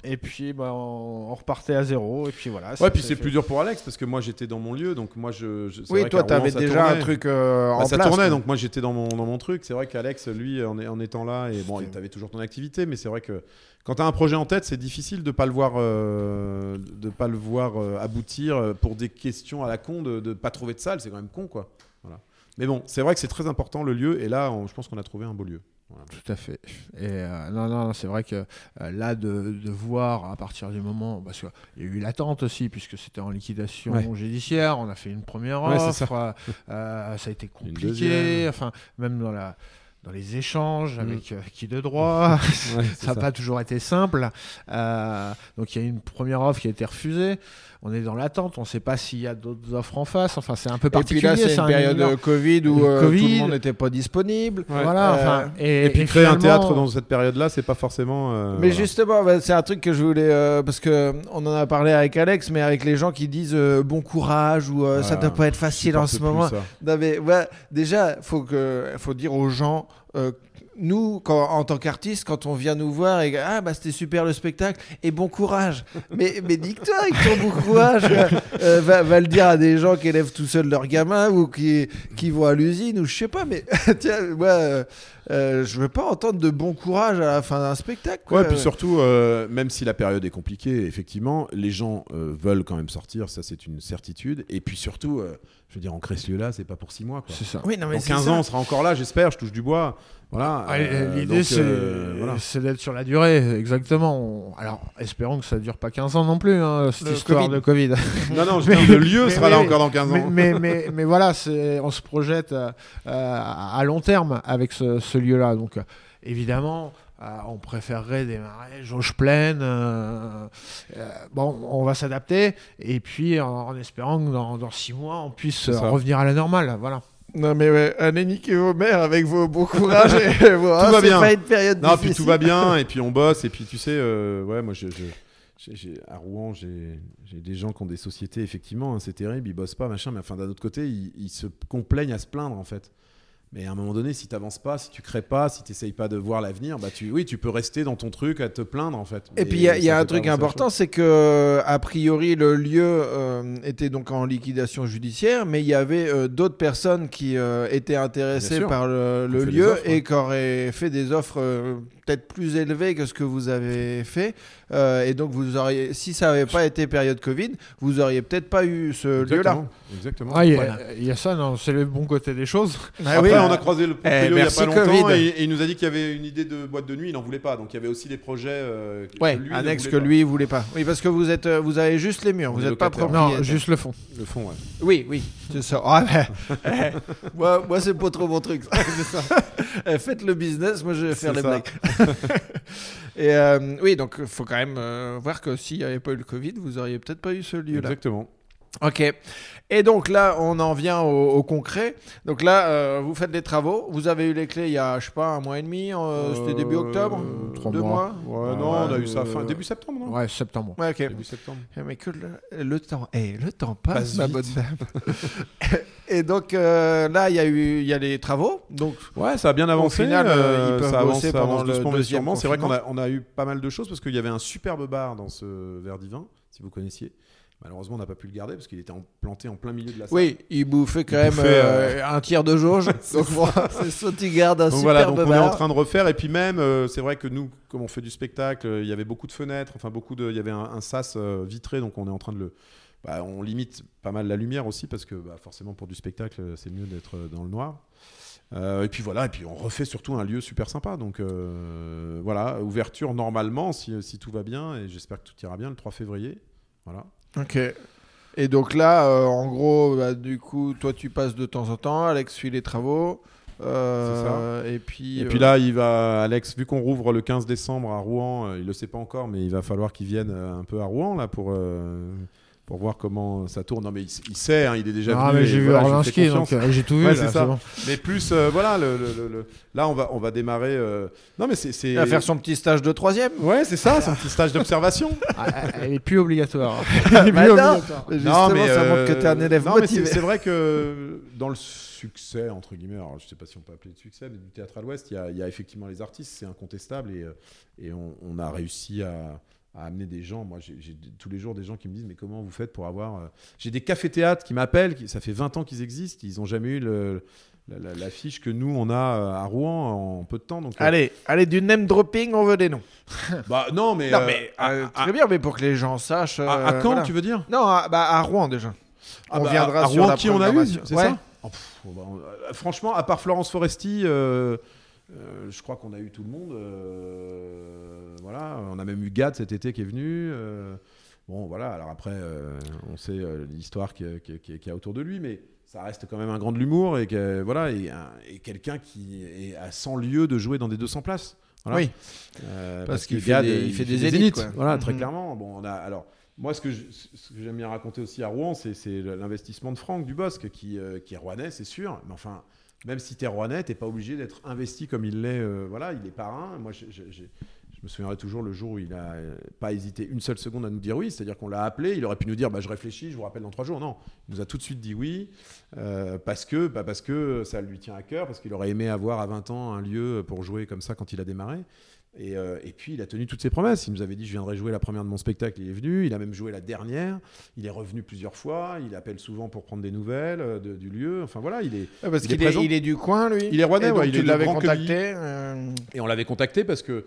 et puis bah, on, on repartait à zéro et puis voilà. Ouais, puis ça c'est fait- plus dur pour Alex parce que moi j'étais dans mon lieu, donc moi je. Oui, vrai toi, t'avais ça déjà un tournait. truc euh, Bah, en ça place. tournait, quoi. donc moi j'étais dans mon, dans mon truc. C'est vrai qu'Alex, lui, en, étant là, et bon, tu avais toujours ton activité, mais c'est vrai que quand tu as un projet en tête, c'est difficile de pas le voir, euh, de pas le voir euh, aboutir pour des questions à la con, de, de pas trouver de salle, c'est quand même con, quoi. Voilà. Mais bon, c'est vrai que c'est très important le lieu, et là, on- je pense qu'on a trouvé un beau lieu. Voilà. Tout à fait. Et euh, non, non, c'est vrai que euh, là, de, de voir à partir du moment. Parce qu'il y a eu l'attente aussi, puisque c'était en liquidation Ouais. judiciaire. On a fait une première offre. ça. euh, ça a été compliqué. Enfin, même dans la. Dans les échanges Mm. avec euh, qui de droit, Ouais, ça n'a ça. pas toujours été simple. Euh, donc il y a une première offre qui a été refusée. On est dans l'attente. On ne sait pas s'il y a d'autres offres en face. Enfin, c'est un peu Et puis particulier. là, c'est une un période de Covid où euh, tout Covid. le monde n'était pas disponible. Ouais. Voilà. Euh, enfin, et, Et puis créer un théâtre dans cette période-là, c'est pas forcément. euh, Mais voilà. justement, bah, c'est un truc que je voulais euh, parce que on en a parlé avec Alex, mais avec les gens qui disent euh, bon courage ou euh, ça Voilà. doit pas être facile en ce moment. ça. Non, mais ouais, déjà, faut que, faut dire aux gens. Euh, nous, quand, en tant qu'artistes, quand on vient nous voir et ah bah c'était super le spectacle et bon courage. mais mais nique-toi avec ton bon courage. Euh, va, va le dire à des gens qui élèvent tout seuls leurs gamins ou qui qui vont à l'usine ou je sais pas. Mais tiens, moi, euh, euh, je veux pas entendre de bon courage à la fin d'un spectacle. Quoi. Ouais, puis surtout, euh, même si la période est compliquée, effectivement, les gens euh, veulent quand même sortir, ça c'est une certitude. Et puis surtout, je veux dire, en ce lieu-là, c'est pas pour 6 mois. C'est ça. Oui, non mais Dans c'est 15 ça. ans, on sera encore là, j'espère, je touche du bois. Voilà. Ouais, euh, L'idée, c'est euh, voilà. c'est d'être sur la durée, exactement. On- Alors, espérons que ça dure pas 15 ans non plus, hein, cette Le histoire Covid. de Covid. Non, non, je Mais- veux dire, le lieu mais- sera mais- là encore dans 15 mais, ans. mais, mais, mais voilà, on se projette euh, à long terme avec ce, ce lieu-là. Donc, évidemment, euh, on préférerait démarrer jauge pleine. euh, euh, bon, on va s'adapter. Et puis, en, en espérant que dans, dans six mois, on puisse revenir à la normale. Voilà. Non mais ouais, allez niquer vos mères avec vos beaux courage et vos, ah, va bien. pas une période Non, puis tout va bien, et puis on bosse, et puis tu sais, euh, ouais, moi, je, je- à Rouen, j'ai j'ai des gens qui ont des sociétés, effectivement, hein, c'est terrible, ils bossent pas, machin, mais enfin, d'un autre côté, ils, ils se complaignent à se plaindre, en fait. Mais à un moment donné, si tu n'avances pas, si tu crées pas, si tu n'essayes pas de voir l'avenir, bah tu, oui, tu peux rester dans ton truc à te plaindre, en fait. Et puis il y a, y un truc important, c'est que a priori le lieu euh, était donc en liquidation judiciaire, mais il y avait euh, d'autres personnes qui euh, étaient intéressées par le, lieu offres, et ouais. qui auraient fait des offres euh, peut-être plus élevées que ce que vous avez fait. Euh, et donc vous auriez, si ça n'avait pas été période Covid, vous auriez peut-être pas eu ce lieu-là. Exactement. Ah, il y, a- Voilà. il y a ça, non, c'est le bon côté des choses. Ah Après, oui. on a croisé le Eh, il y a merci pas longtemps Covid. et, et il nous a dit qu'il y avait une idée de boîte de nuit, il n'en voulait pas. Donc il y avait aussi des projets. euh, que Ouais, lui ne annexe voulait que pas. lui voulait pas. Oui, parce que vous êtes, euh, vous avez juste les murs, On vous n'êtes pas propriétaire. Non, juste le fond. Le fond, ouais. Oui, oui, c'est ça. Ah, ben, eh, moi, moi c'est pas trop mon truc. Eh, Faites le business, moi je vais faire les ça. blagues. Et euh, oui, donc il faut quand même euh, voir que s'il n'y avait pas eu le Covid, vous auriez peut-être pas eu ce lieu-là. Exactement. Ok. Et donc là, on en vient au, au concret. Donc là, euh, vous faites des travaux. Vous avez eu les clés il y a, je sais pas, un mois et demi. euh, C'était début octobre. Euh, trois Deux mois. Ouais, Ah, non, on a eu ça fin début septembre, non? Ouais, septembre. Ouais, ok. Début septembre. Eh, Mais que le, le temps, eh, le temps passe, Passe ma vite. bonne dame. Et donc euh, là, il y a eu, il y a les travaux. Donc Ouais, ça a bien avancé. final, euh, euh, ils peuvent ça avance, bosser ça avance pendant le doucement, mais deuxième sûrement. C'est vrai qu'on a, on a eu pas mal de choses parce qu'il y avait un superbe bar dans ce verre divin, si vous connaissiez. Malheureusement, on n'a pas pu le garder parce qu'il était en- planté en plein milieu de la salle. Oui, il bouffait quand Il même bouffait, euh, un tiers de jauge. donc c'est gardes un Donc voilà, superbe donc on est en train de refaire et puis même, euh, c'est vrai que nous, comme on fait du spectacle, euh, il y avait beaucoup de fenêtres, enfin beaucoup de, il y avait un, un sas euh, vitré, donc on est en train de le, bah, on limite pas mal la lumière aussi parce que bah, forcément pour du spectacle, euh, c'est mieux d'être euh, dans le noir. Euh, et puis voilà, et puis on refait surtout un lieu super sympa. Donc euh, voilà, ouverture normalement si, si tout va bien et j'espère que tout ira bien le 3 février. Voilà. Ok. Et donc là, euh, en gros, bah, du coup, toi tu passes de temps en temps, Alex suit les travaux. euh, Et puis. Et euh, puis là, il va, Alex, vu qu'on rouvre le 15 décembre à Rouen, euh, il le sait pas encore, mais il va falloir qu'il vienne un peu à Rouen là pour euh, pour voir comment ça tourne. Non, mais il, il sait, hein, il est déjà Ah, venu. mais j'ai vu voilà, euh, j'ai tout vu. Ouais, là, c'est ça. bon. Mais plus, euh, voilà, le, le- le- le- là, on va on va démarrer. euh, Non, mais c'est c'est. il va faire son petit stage de troisième. Ouais, c'est ça, son petit stage d'observation. Ah, Elle est plus obligatoire. Elle est Bah plus non. obligatoire. Justement, ça montre que tu es un élève non, mais c'est- motivé. C'est vrai que dans le succès, entre guillemets, alors je sais pas si on peut appeler de succès, mais du théâtre à l'Ouest, il y, a- il y a effectivement les artistes, c'est incontestable, et, et on, on a réussi à, à amener des gens. Moi, j'ai tous les jours des gens qui me disent, mais comment vous faites pour avoir... euh, J'ai des cafés-théâtres qui m'appellent, qui- ça fait 20 ans qu'ils existent, ils n'ont jamais eu le- la, la- l'affiche que nous, on a euh, à Rouen en peu de temps. Donc, euh, Allez, allez, du name dropping, on veut des noms. bah, non, mais... non, euh, mais euh, à- très bien, mais pour que les gens sachent. à- voilà. tu veux dire? Non, à, bah, à Rouen déjà. Ah on bah, viendra à sur Rouen, la qui on a eu, c'est Ouais. ça? Oh, pff, bah, on- franchement, à part Florence Foresti, euh, je crois qu'on a eu tout le monde. euh, voilà, on a même eu Gad cet été qui est venu. euh, bon, voilà. Alors après, on sait l'histoire qu'il y, a- y autour de lui, mais ça reste quand même un grand de l'humour et que, voilà, et, un- et quelqu'un qui est à 100 lieux de jouer dans des 200 places. Voilà. Oui. Parce qu'il fait des- il fait des zéniths, zéniths. quoi. Voilà, très clairement. Bon, on a alors. Moi, ce que j'aime bien raconter aussi à Rouen, c'est l'investissement de Franck Dubosc, qui, qui est rouennais, c'est sûr. Mais enfin, même si tu es rouennais, tu pas obligé d'être investi comme il l'est. euh, voilà, il est parrain. Moi, je, me souviendrai toujours le jour où il n'a pas hésité une seule seconde à nous dire oui. C'est-à-dire qu'on l'a appelé, il aurait pu nous dire bah, je réfléchis, je vous rappelle dans trois jours. Non, il nous a tout de suite dit oui, euh, parce, que, bah, parce que ça lui tient à cœur, parce qu'il aurait aimé avoir à 20 ans un lieu pour jouer comme ça quand il a démarré. Et, euh, et puis il a tenu toutes ses promesses. Il nous avait dit je viendrai jouer la première de mon spectacle. Il est venu. Il a même joué la dernière. Il est revenu plusieurs fois. Il appelle souvent pour prendre des nouvelles euh, de- du lieu. Enfin voilà, il est. Parce Il est qu'il est, présent. il est du coin, lui. Il est rouennais, ouais, il tu est contacté. euh, Et on l'avait contacté parce que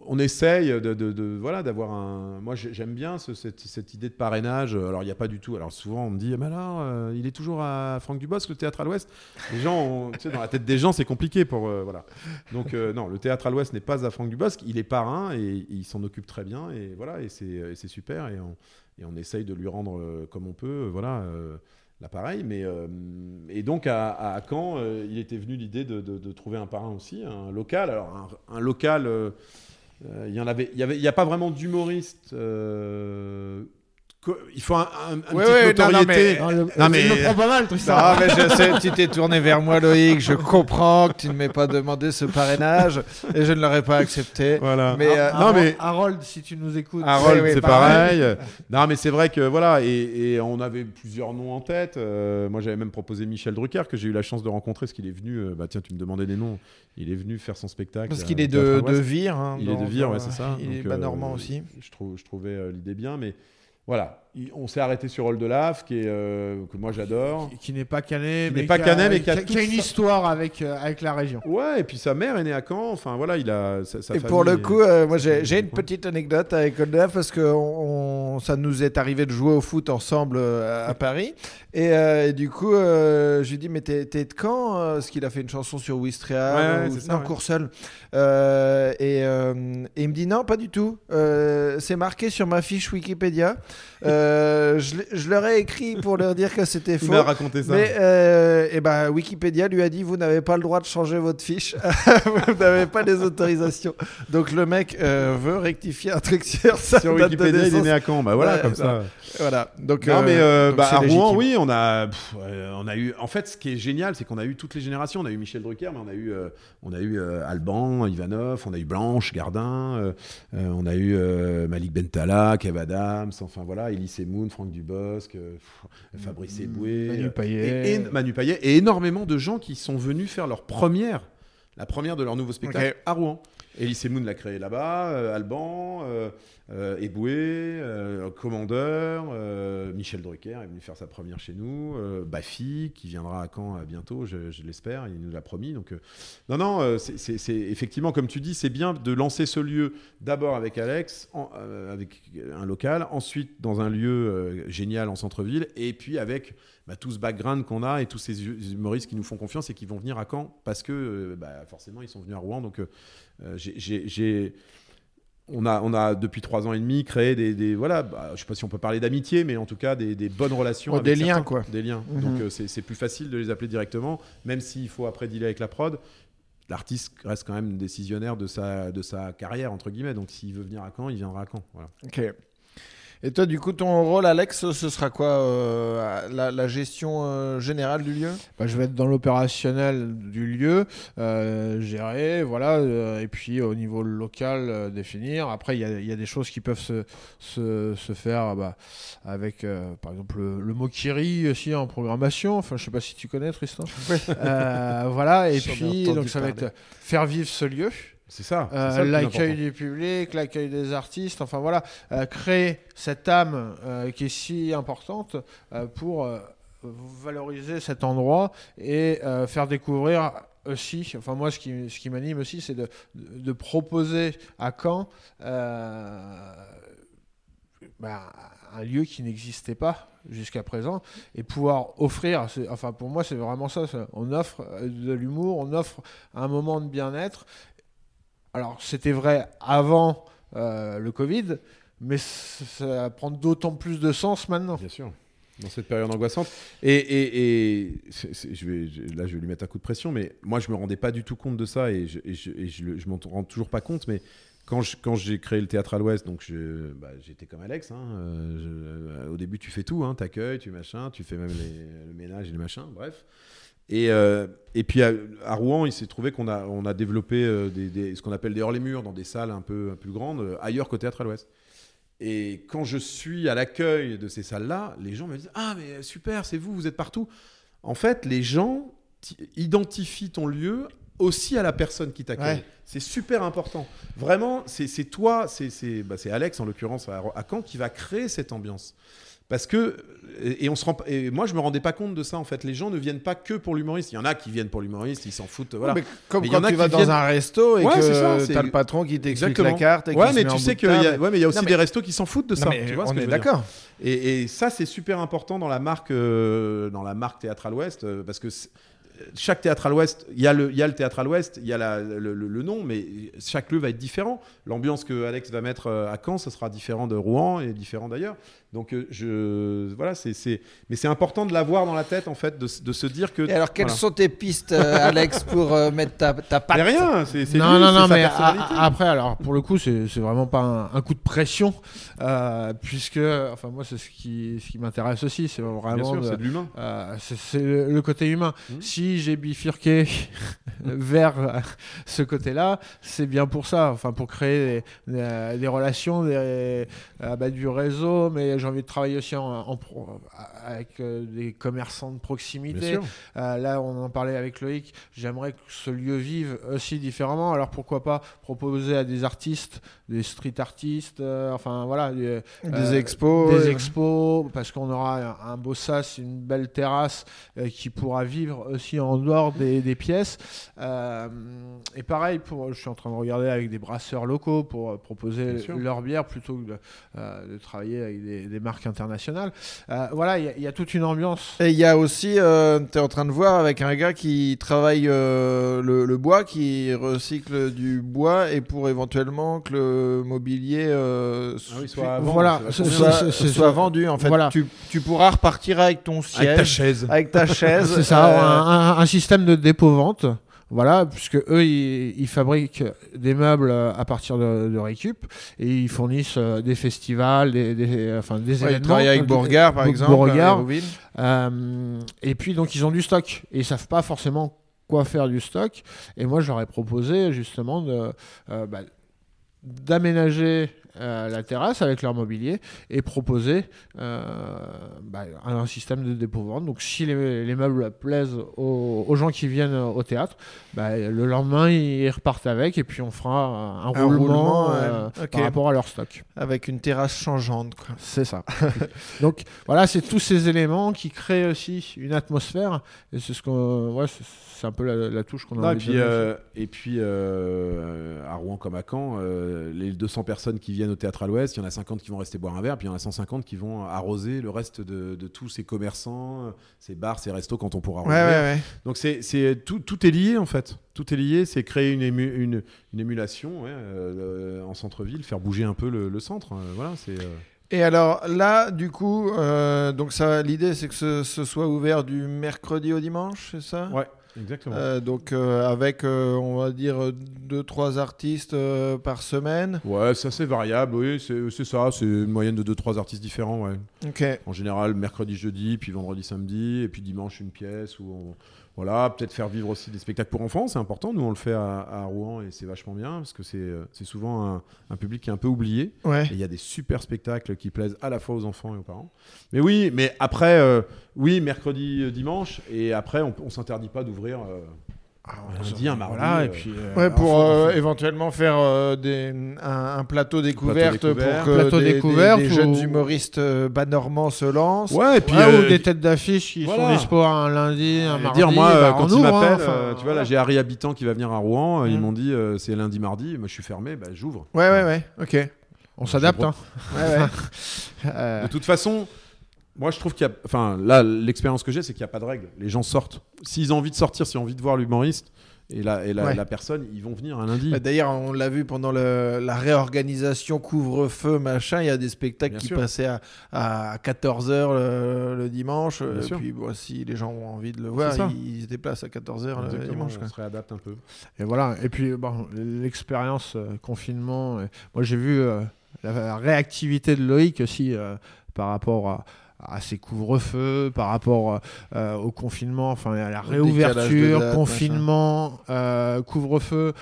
on essaye de, voilà d'avoir un. Moi j'ai- j'aime bien ce- cette, idée de parrainage. Alors il n'y a pas du tout. Alors souvent on me dit mais alors euh, il est toujours à Franck Dubosc le théâtre à l'Ouest? Les gens, tu sais, dans la tête des gens c'est compliqué pour euh, voilà. Donc euh, non le théâtre à l'Ouest n'est pas à Franck Dubosc. Il est parrain et il s'en occupe très bien et voilà et c'est super et on, et on essaye de lui rendre comme on peut voilà. L'appareil. Mais, euh, et donc à, Caen, euh, il était venu l'idée de, trouver un parrain aussi, un local. Alors un, un local, euh, il y en avait, il y avait, il y a pas vraiment d'humoriste. Euh, il faut un, un- une Ouais, petite ouais, non, non, notoriété. mais- Non, le- Non, mais- il me prend pas mal, Tristan. Non, mais je sais, tu t'es tourné vers moi, Loïc. Je comprends que tu ne m'aies pas demandé ce parrainage et je ne l'aurais pas accepté. Voilà. Mais, euh, non, mais- Harold, si tu nous écoutes. Harold, oui, c'est pareil. pareil. non, mais c'est vrai que voilà, et, et on avait plusieurs noms en tête. Euh, moi, j'avais même proposé Michel Drucker, que j'ai eu la chance de rencontrer, parce qu'il est venu. euh, bah tiens, tu me demandais des noms. Il est venu faire son spectacle. Parce euh, qu'il est de, de. Vire. hein, Il est de Vire, ouais, euh, c'est ça. Il est euh, normand aussi. Je, trouve, je trouvais euh, l'idée bien, mais voilà. Il- On s'est arrêté sur Oldelaf, qui est, euh, que moi j'adore. Qui, qui n'est pas cané, Qui mais n'est pas qui a- canet, mais qui a qui une sa- histoire avec, euh, avec la région. Ouais, et puis sa mère est née à Caen. Enfin voilà, il a sa, sa Et pour le est- coup, euh, moi j'ai une petite anecdote avec Olaf parce que on, on- ça nous est arrivé de jouer au foot ensemble à Paris. Et, euh, et du coup, euh, je lui dis Mais t'es t'es de euh, Parce qu'il a fait une chanson sur Wistria, Ouais, ouais, ou, c'est ça, non, ouais. Courseul. Euh, et, euh, et il me dit Non, pas du tout. Euh, C'est marqué sur ma fiche Wikipédia. Je, leur ai écrit pour leur dire que c'était Il faux. m'a raconté ça. Mais euh, eh ben, Wikipédia lui a dit vous n'avez pas le droit de changer votre fiche, vous n'avez pas les autorisations. Donc le mec veut rectifier un truc sur sa Sur Wikipédia, il est né à Caen. Bah voilà, Ouais, comme ça. Voilà. Donc, Non, mais donc bah, à Rouen, oui, on a, pff, on a eu. En fait, ce qui est génial, c'est qu'on a eu toutes les générations. On a eu Michel Drucker, mais on a eu, on a eu euh, Ivanov, on a eu Blanche, Gardin, euh, euh, on a eu euh, Malik Bentala, Kev Adams, enfin voilà, Elise Moon, Franck Dubosc, euh, Fabrice Eboué, Manu Payet. et, et- Manu Payet, et énormément de gens qui sont venus faire leur première, la première de leur nouveau spectacle à Rouen. Elise Moon l'a créé là-bas, euh, Alban, euh, euh, Eboué, Commandeur, Michel Drucker est venu faire sa première chez nous, Baffy qui viendra à Caen bientôt, je, l'espère, il nous l'a promis. Donc, non, non, c'est- effectivement, comme tu dis, c'est bien de lancer ce lieu d'abord avec Alex, avec un local, ensuite dans un lieu génial en centre-ville, et puis avec bah, tout ce background qu'on a et tous ces hu- humoristes qui nous font confiance et qui vont venir à Caen parce que bah, forcément ils sont venus à Rouen. Donc j'ai- j'ai on a, on a depuis trois ans et demi créé des, des- voilà, bah, je sais pas si on peut parler d'amitié, mais en tout cas des, des bonnes relations, Oh, avec des liens, quoi. des liens. Mhm. Donc euh, c'est c'est plus facile de les appeler directement, même s'il faut après dealer avec la prod. L'artiste reste quand même décisionnaire de sa, de sa carrière entre guillemets. Donc s'il veut venir à Caen, il viendra à Caen. Voilà. Ok. Et toi, du coup, ton rôle, Alex, ce sera quoi euh, la, la gestion euh, générale du lieu? Bah, je vais être dans l'opérationnel du lieu, euh, gérer, voilà, euh, et puis au niveau local, euh, définir. Après, il y a, il y a des choses qui peuvent se, se, se faire bah, avec, euh, par exemple, le, le mot Kiri aussi en programmation. Enfin, je sais pas si tu connais, Tristan. Euh, voilà, et puis, donc ça va être faire vivre ce lieu. C'est ça. Euh, l'accueil du public, l'accueil des artistes, enfin voilà, euh, créer cette âme euh, qui est si importante pour valoriser cet endroit et faire découvrir aussi, enfin moi ce qui, ce qui m'anime aussi c'est de, de, de proposer à Caen bah, un lieu qui n'existait pas jusqu'à présent et pouvoir offrir, enfin pour moi c'est vraiment ça, on offre de l'humour, on offre un moment de bien-être. Alors c'était vrai avant euh, le Covid, mais ça prend d'autant plus de sens maintenant. Bien sûr. Dans cette période angoissante. Et, et, et là, je vais lui mettre un coup de pression, mais moi, je me rendais pas du tout compte de ça et je, je m'en rends toujours pas compte. Mais quand j'ai créé le théâtre à l'Ouest, donc bah, j'étais comme Alex. hein, euh, euh, au début, tu fais tout, hein, t'accueilles, tu machin, tu fais même le ménage et le machin, bref. Et, euh, et puis à, à Rouen, il s'est trouvé qu'on a, on a développé euh, des, des- ce qu'on appelle des hors-les-murs dans des salles un peu plus grandes, euh, ailleurs qu'au théâtre à l'Ouest. Et quand je suis à l'accueil de ces salles-là, les gens me disent Ah, mais super, c'est vous, vous êtes partout. En fait, les gens identifient ton lieu aussi à la personne qui t'accueille. Ouais. C'est super important. Vraiment, c'est toi, c'est bah, Alex en l'occurrence à, à Caen qui va créer cette ambiance. Parce que et on se rend, et moi je me rendais pas compte de ça en fait. Les gens ne viennent pas que pour l'humoriste. Il y en a qui viennent pour l'humoriste, ils s'en foutent. Voilà. Mais comme Mais il y quand en a tu qui vas dans viennent- un resto et Ouais, c'est ça, que t'as le patron qui t'explique la carte. Et qui Ouais, se mais met en tu sais qu'il y a, ouais, mais il y a aussi mais- des restos qui s'en foutent de Non, ça. mais tu vois ce on que est d'accord. Et, et ça, c'est super important dans la marque, euh, dans la marque Théâtre à l'Ouest, euh, parce que chaque théâtre à l'Ouest, il y, a le- il y a le théâtre à l'Ouest, il y a la- le, le- le nom, mais chaque lieu va être différent. L'ambiance que Alex va mettre euh, à Caen, ce sera différent de Rouen et différent d'ailleurs. Donc, euh, je, voilà, c'est, c'est- mais c'est important de l'avoir dans la tête, en fait, de, de se dire que. Et alors, quelles voilà. sont tes pistes, euh, Alex, pour euh, mettre ta, ta patte Mais rien, c'est, c'est non, lui, non, c'est non, sa mais a- après, alors pour le coup, c'est c'est vraiment pas un, un coup de pression, euh, puisque, enfin, moi, c'est ce qui, ce qui m'intéresse aussi, c'est Bien vraiment sûr, de- c'est de l'humain. euh, c'est c'est le le côté humain. Mhm. Si j'ai bifurqué vers ce côté-là, c'est bien pour ça, enfin, pour créer des, des- des relations, des, euh, bah, du réseau, mais j'ai envie de travailler aussi en, en pro- avec euh, des commerçants de proximité. Euh, là, on en parlait avec Loïc. J'aimerais que ce lieu vive aussi différemment. Alors pourquoi pas proposer à des artistes, des street artistes, euh, enfin voilà, des, Des euh, expos. des euh, expos, parce qu'on aura un, beau sas, une belle terrasse euh, qui pourra vivre aussi en dehors des, des pièces. Euh, et pareil, pour, je suis en train de regarder avec des brasseurs locaux pour euh, proposer leur bière plutôt que de, euh, de travailler avec des, des marques internationales. Euh, voilà, il y a- il y, a toute une ambiance. Et il y a aussi, euh, tu es en train de voir avec un gars qui travaille euh, le, le bois, qui recycle du bois et pour éventuellement que le mobilier Ah oui, soit avant, Voilà, soit, vendu. En fait, Voilà. tu, tu pourras repartir avec ton siège, Avec ta chaise. avec ta chaise. C'est ça, euh, un, un- un système de dépôt-vente. Voilà, puisque eux, ils, ils fabriquent des meubles euh, à partir de, de récup et ils fournissent euh, des festivals, des, des- enfin, des ouais, événements. travaille avec Euh, Beauregard, par Bo- exemple. À Hérouville. Euh, et puis, donc, ils ont du stock et ils savent pas forcément quoi faire du stock. Et moi, ai proposé justement de, euh, bah, d'aménager euh, la terrasse avec leur mobilier et proposer euh, bah, un système de dépôt-vente. Donc si les, les meubles plaisent aux, aux gens qui viennent au théâtre, bah, le lendemain ils repartent avec et puis on fera un, Un roulement, roulement, euh, par rapport à leur stock. Avec une terrasse changeante. Quoi. C'est ça. Donc voilà, c'est tous ces éléments qui créent aussi une atmosphère et c'est ce qu'on, ouais, c'est- un peu la, la touche qu'on a Non, et envie puis, donner. euh, et puis euh, à Rouen comme à Caen, euh, les 200 personnes qui viennent au théâtre à l'Ouest, il y en a 50 qui vont rester boire un verre, puis il y en a 150 qui vont arroser le reste de, de tous ces commerçants, ces bars, ces restos quand on pourra Ouais, rouvrir. ouais, ouais. Donc c'est, tout, tout est lié en fait. Tout est lié, c'est créer une, ému- une, une émulation euh, en centre-ville, faire bouger un peu le, le centre. euh, voilà, c'est. euh, Et alors là, du coup, donc ça, l'idée c'est que ce, ce soit ouvert du mercredi au dimanche, c'est ça? Ouais, exactement. Euh, donc euh, avec, euh, on va dire, deux, trois artistes par semaine. Ouais, c'est assez variable, oui, c'est, c'est ça, c'est une moyenne de 2-3 artistes différents, ouais. Ok. En général, mercredi, jeudi, puis vendredi, samedi, et puis dimanche, une pièce où on. Voilà, peut-être faire vivre aussi des spectacles pour enfants, c'est important. Nous, on le fait à, à Rouen et c'est vachement bien parce que c'est euh, souvent un, un public qui est un peu oublié. Ouais. Et il y a des super spectacles qui plaisent à la fois aux enfants et aux parents. Mais oui, mais après, euh, oui, mercredi, euh, dimanche, et après, on, on s'interdit pas d'ouvrir. euh, lundi, un mardi. Voilà, euh, et puis euh, Ouais, pour enfin, euh, éventuellement faire euh, des, un, un plateau découverte découverte. pour que Plateau des, des- découverte des ou- jeunes humoristes euh, bas normands se lancent. Ouais, et puis. Ouais, euh, ou des têtes d'affiche qui voilà. sont dispo un lundi, un Et mardi. dire moi bah, euh, on quand ils hein, m'appellent, enfin, euh, tu vois là j'ai Harry Habitant qui va venir à Rouen, euh, ils Mm. m'ont dit euh, c'est lundi mardi, moi je suis fermé, bah, j'ouvre. Ouais, ouais, ouais. Ok. On s'adapte. Je hein. Ouais, ouais. Euh, De toute façon, moi je trouve qu'il y a. Enfin, là, l'expérience que j'ai, c'est qu'il n'y a pas de règle. Les gens sortent. S'ils ont envie de sortir, s'ils ont envie de voir l'humoriste et la, et la, Ouais. la personne, ils vont venir un lundi. Bah, D'ailleurs, on l'a vu pendant le- la réorganisation couvre-feu, machin. Il y a des spectacles Bien qui sûr. passaient à, à 14h le, le dimanche. Bien Et sûr. puis, bon, si les gens ont envie de le voir, ils, ils se déplacent à 14h le Exactement, dimanche. on quoi. se réadapte un peu. Et voilà. Et puis, bon, l'expérience euh, confinement. euh, moi, j'ai vu euh, la, réactivité de Loïc aussi euh, par rapport à, à ses couvre-feux, par rapport euh, au confinement, enfin à la réouverture, date, confinement, euh, couvre-feu.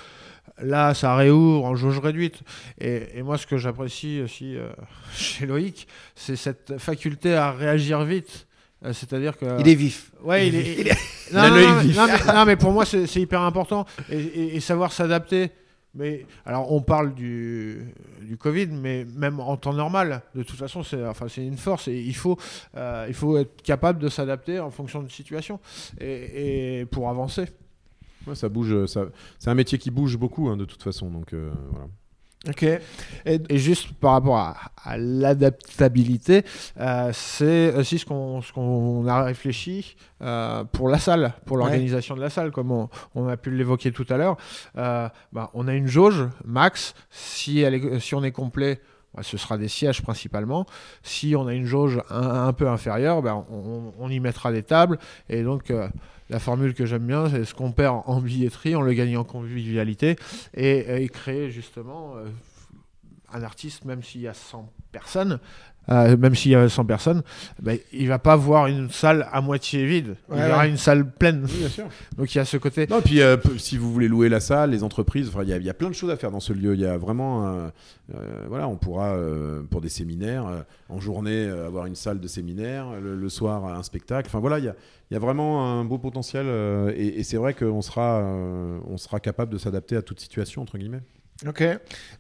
Là, ça réouvre en jauge réduite. Et, et moi, ce que j'apprécie aussi euh, chez Loïc, c'est cette faculté à réagir vite. C'est-à-dire que. Il est vif. Ouais, il est. Il Non, vif. non, mais, non, mais pour moi, c'est c'est hyper important. Et, et- et savoir s'adapter. Mais alors, on parle du, du Covid, mais même en temps normal, de toute façon, c'est enfin, une force. Et il faut, euh, il faut être capable de s'adapter en fonction de situation et, pour avancer. Ça bouge. Ça... C'est un métier qui bouge beaucoup, hein, de toute façon. Donc euh, voilà. Ok. Et, Et juste par rapport à, à l'adaptabilité, euh, c'est aussi ce qu'on ce qu'on a réfléchi euh, pour la salle, pour l'organisation de la salle, comme on, on a pu l'évoquer tout à l'heure. Euh, bah, on a une jauge max. Si, elle est- si on est complet, bah, ce sera des sièges principalement. Si on a une jauge un, un peu inférieure, bah, on, on y mettra des tables. Et donc, euh, la formule que j'aime bien, c'est ce qu'on perd en billetterie, on le gagne en convivialité et, créer justement euh, un artiste, même s'il y a 100 personnes, euh, même s'il y a 100 personnes, ben, il va pas voir une salle à moitié vide. il Ouais, y aura ouais. une salle pleine. bien sûr. Donc il y a ce côté. Non, puis euh, si vous voulez louer la salle, les entreprises, enfin, il y, a- il y a plein de choses à faire dans ce lieu. Il y a vraiment, euh, euh, voilà, on pourra euh, pour des séminaires euh, en journée euh, avoir une salle de séminaire, le, le soir un spectacle. Enfin voilà, il y a, il y a vraiment un beau potentiel euh, et, et c'est vrai qu'on sera, euh, on sera capable de s'adapter à toute situation entre guillemets. Ok.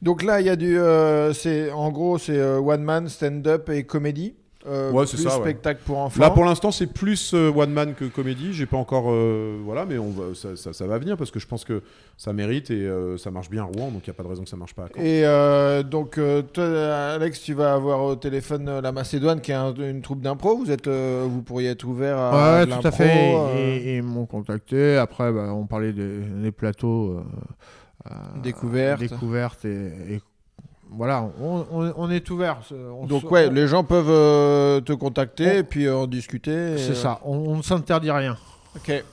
Donc là, il y a du. euh, c'est en gros, c'est euh, one man, stand-up et comédie. Euh, Ouais, c'est plus ça, ouais. spectacle pour enfants. Là pour l'instant c'est plus euh, one man que comédie. J'ai pas encore, euh, voilà, mais on va, ça, ça- ça va venir parce que je pense que ça mérite et euh, ça marche bien à Rouen, donc il y a pas de raison que ça marche pas à Caen. Et euh, donc, euh, toi, Alex, tu vas avoir au téléphone la Macédoine, qui est un- une troupe d'impro. Vous êtes, euh, vous pourriez être ouvert à Ouais, tout à l'impro, fait. euh, Et, et ils m'ont contacté. Après, bah, on parlait des, des plateaux. Euh, Découvertes. découvertes et, et voilà, on, on- on est ouvert. On Donc ouais, les gens peuvent euh, te contacter On- et puis euh, en discuter. c'est euh, ça. On, on ne s'interdit rien. Ok.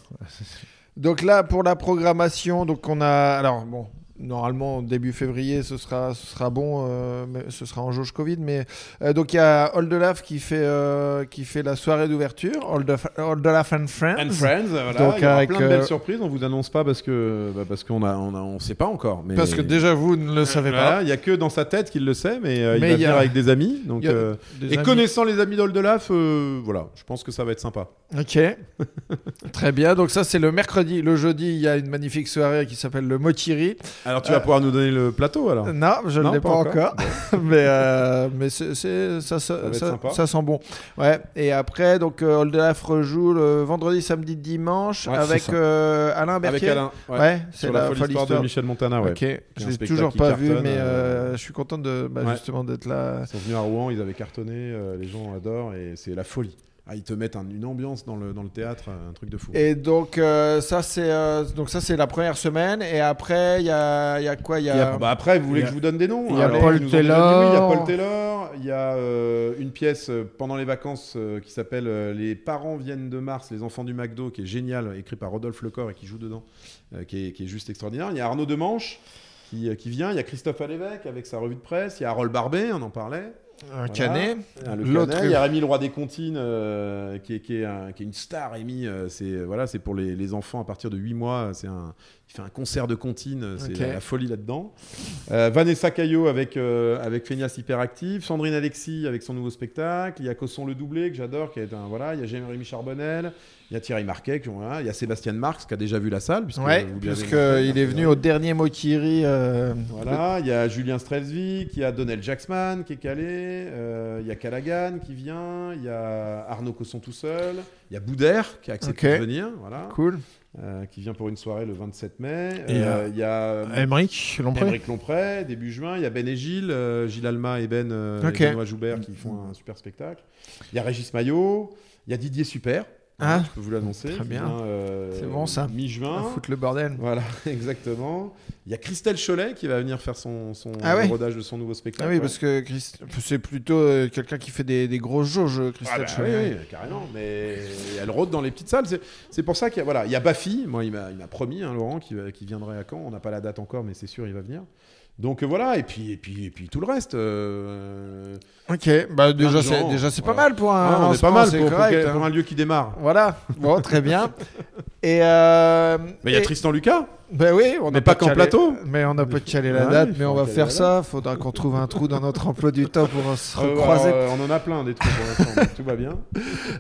Donc là, pour la programmation, donc on a, alors bon, normalement début février, ce sera, ce sera bon, euh, mais ce sera en jauge Covid, mais euh, donc il y a Oldelaf qui fait, euh, qui fait la soirée d'ouverture, Oldelaf Oldelaf and Friends. And Friends, voilà. Donc, il y aura avec, plein de belles surprises. On vous annonce pas parce que bah, parce qu'on a on a on sait pas encore. Mais Parce que déjà vous ne le savez Voilà, pas. il y a que dans sa tête qu'il le sait, mais, Mais il va y a- venir avec des amis. Donc Des et amis. connaissant les amis d'Oldelaf, voilà, je pense que ça va être sympa. Ok. Très bien. Donc ça c'est le mercredi. Le jeudi, il y a une magnifique soirée qui s'appelle le Motiri. Alors tu vas pouvoir nous donner le plateau alors. Non, je ne l'ai pas pas, encore. encore. mais euh, mais c'est, ça, sent bon. Ouais. Et après, donc euh, Oldelaf rejoue le vendredi, samedi, dimanche Ouais, avec euh, Alain Avec Berthier. Alain, ouais. Ouais, c'est la, la folle histoire, histoire. de Michel Montana, ouais. Ok, je l'ai toujours pas vu, mais je suis content de bah, justement d'être là. Ils sont venus à Rouen, ils avaient cartonné, les gens adorent et c'est la folie. Ah, ils te mettent un- une ambiance dans le, dans le théâtre, un truc de fou. Et donc euh, ça c'est euh, donc ça c'est la première semaine et après il y a, il y a quoi? Il y y a- bah après, vous voulez que je vous donne des noms? il y a Paul Taylor. il y a Paul Taylor. Il y a euh, une pièce euh, pendant les vacances euh, qui s'appelle euh, Les parents viennent de Mars, les enfants du McDo, qui est génial, écrit par Rodolphe Lecor et qui joue dedans, euh, qui, est, qui est juste extraordinaire. Il y a Arnaud Demanche qui, euh, qui vient. Il y a Christophe Alévèque avec sa revue de presse. Il y a Harold Barbet, on en parlait. Un Voilà. canet. Ah, le L'autre- Canet. Il y a Rémi le roi des comptines, euh, qui, est, qui, est un- qui est une star. Rémi, euh, c'est voilà, c'est pour les, les enfants à partir de 8 mois. C'est un, il fait un concert de comptines. C'est Ok. la, la folie là-dedans. Euh, Vanessa Caillot avec euh, avec Feignas Hyperactive. Sandrine Alexis avec son nouveau spectacle. Il y a Cosson le doublé que j'adore, qui est un voilà. Il y a Jérémy Charbonnel. Il y a Thierry Marquet. qui- voilà. Il y a Sébastien Marx qui a déjà vu la salle. puisque Ouais, puisque est venu au dernier Mokiri. euh, Voilà, il y a Julien Strelzvik, il y a Donnell Jacksman qui est calé, euh, il y a Callaghan qui vient, il y a Arnaud Cosson tout seul, il y a Boudère qui a accepté de venir, voilà, Cool. euh, qui vient pour une soirée le 27 mai. Et, Euh, Il y a Emmerich, Lompré. Début juin. Il y a Ben et Gilles, euh, Gilles Alma et Ben et Benoît Joubert qui font un super spectacle. Il y a Régis Maillot, il y a Didier Super. Ah. je peux vous l'annoncer. Très bien. euh, C'est bon, ça. Mi-juin. Foutre le bordel. Voilà, exactement. Il y a Christelle Cholet qui va venir faire son, son Ah ouais rodage de son nouveau spectacle. Ah oui, ouais. parce que Christ- c'est plutôt euh, quelqu'un qui fait des, des grosses jauges, Ah Christelle bah Cholet. oui, oui, carrément. Mais elle rôde dans les petites salles. C'est- C'est pour ça qu'il y a, voilà, il y a Bafi. Moi, il m'a promis, hein, Laurent, qui, qui viendrait à Caen. On n'a pas la date encore, mais c'est sûr, il va venir. Donc euh, voilà, et puis, et puis, et puis tout le reste. euh, Ok, bah déjà c'est déjà c'est voilà. pas mal pour un. ah, on est pas mal pour, pour correct, quel- hein. pour un lieu qui démarre. Voilà, bon, très bien. Et euh, Mais il y a et- Tristan Lucas. Ben oui, on Mais n'a pas qu'en plateau. Mais on n'a pas de calé la date, il mais on va faire ça. Faudra qu'on trouve un trou dans notre emploi du temps pour se recroiser. alors, on en a plein des trucs pour l'instant, tout va bien.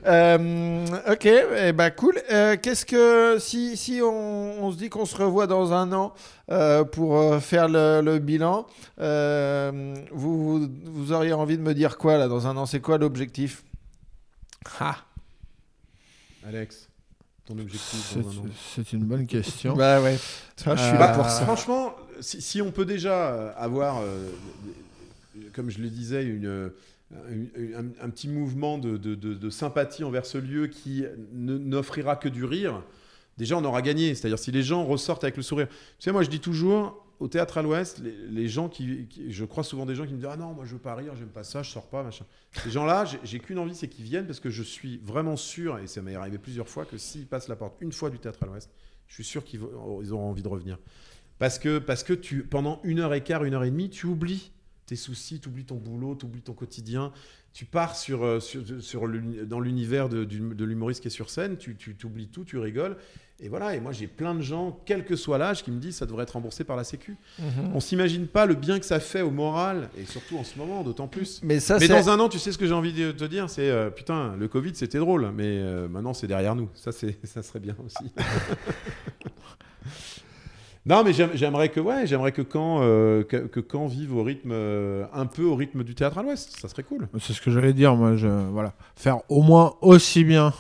Euh, ok, eh ben cool. Euh, Qu'est-ce que si si on, on se dit qu'on se revoit dans un an euh, pour faire le, le bilan, euh, vous, vous vous auriez envie de me dire quoi là dans un an? C'est quoi l'objectif? Ah, Alex, ton objectif C'est dans un an. c'est une bonne question. bah ouais. Ça, je suis Euh, là Bah, pour ça. Franchement, si, si on peut déjà euh, avoir, euh, comme je le disais, une, euh, une- un, un petit mouvement de, de- de- de sympathie envers ce lieu qui ne- n'offrira que du rire, déjà on aura gagné. C'est-à-dire si les gens ressortent avec le sourire. Tu sais, moi je dis toujours, au théâtre à l'Ouest, les, gens qui, Je crois souvent des gens qui me disent Ah non, moi je veux pas rire, j'aime pas ça, je sors pas, machin. Ces gens-là, j'ai- qu'une envie, c'est qu'ils viennent parce que je suis vraiment sûr, et ça m'est arrivé plusieurs fois, que s'ils passent la porte une fois du théâtre à l'Ouest, je suis sûr qu'ils ils auront envie de revenir. Parce que, parce que tu, pendant une heure et quart, une heure et demie, tu oublies tes soucis, tu oublies ton boulot, tu oublies ton quotidien. Tu pars sur, euh, sur, dans l'univers de, de l'humoriste qui est sur scène, tu, tu oublies tout, tu rigoles. Et voilà, et moi j'ai plein de gens, quel que soit l'âge, qui me disent ça devrait être remboursé par la Sécu. Mhm. On s'imagine pas le bien que ça fait au moral, et surtout en ce moment, d'autant plus. Mais ça, Mais c'est dans un an, tu sais ce que j'ai envie de te dire, c'est euh, putain, le Covid c'était drôle, mais euh, maintenant c'est derrière nous. Ça, c'est, ça serait bien aussi. non, mais j'aime- j'aimerais que, ouais, j'aimerais que quand, euh, que, que Caen vive au rythme, euh, un peu au rythme du théâtre à l'Ouest. Ça serait cool. C'est ce que j'allais dire, moi. Je, voilà. Faire au moins aussi bien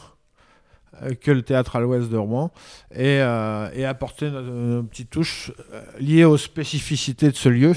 que le théâtre à l'ouest de Rouen et, euh, et apporter notre, notre petite touche euh, liée aux spécificités de ce lieu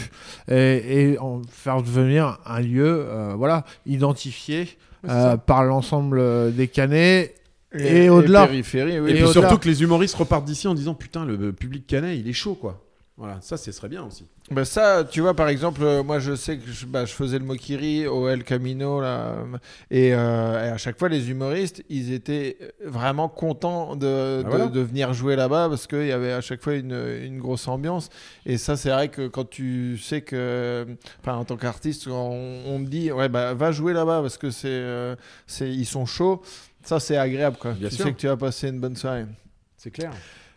et, et en faire devenir un lieu euh, voilà, identifié euh, par l'ensemble euh, des Canets et, au-delà. oui. Et, Et puis au-delà. surtout que les humoristes repartent d'ici en disant putain, le public canet, il est chaud, quoi. Voilà, ça, ce serait bien aussi. Bah ça, tu vois, par exemple, euh, moi je sais que je, bah, je faisais le Mokiri au El Camino, là, euh, et, euh, et à chaque fois, les humoristes, ils étaient vraiment contents de, Ah, de, voilà. de venir jouer là-bas parce qu'il y avait à chaque fois une, une grosse ambiance. Et ça, c'est vrai que quand tu sais que, enfin, en tant qu'artiste, on, on me dit, ouais, bah, va jouer là-bas parce que c'est, euh, c'est, ils sont chauds. Ça, c'est agréable, quoi. Bien tu sûr. sais que tu vas passer une bonne soirée. C'est clair.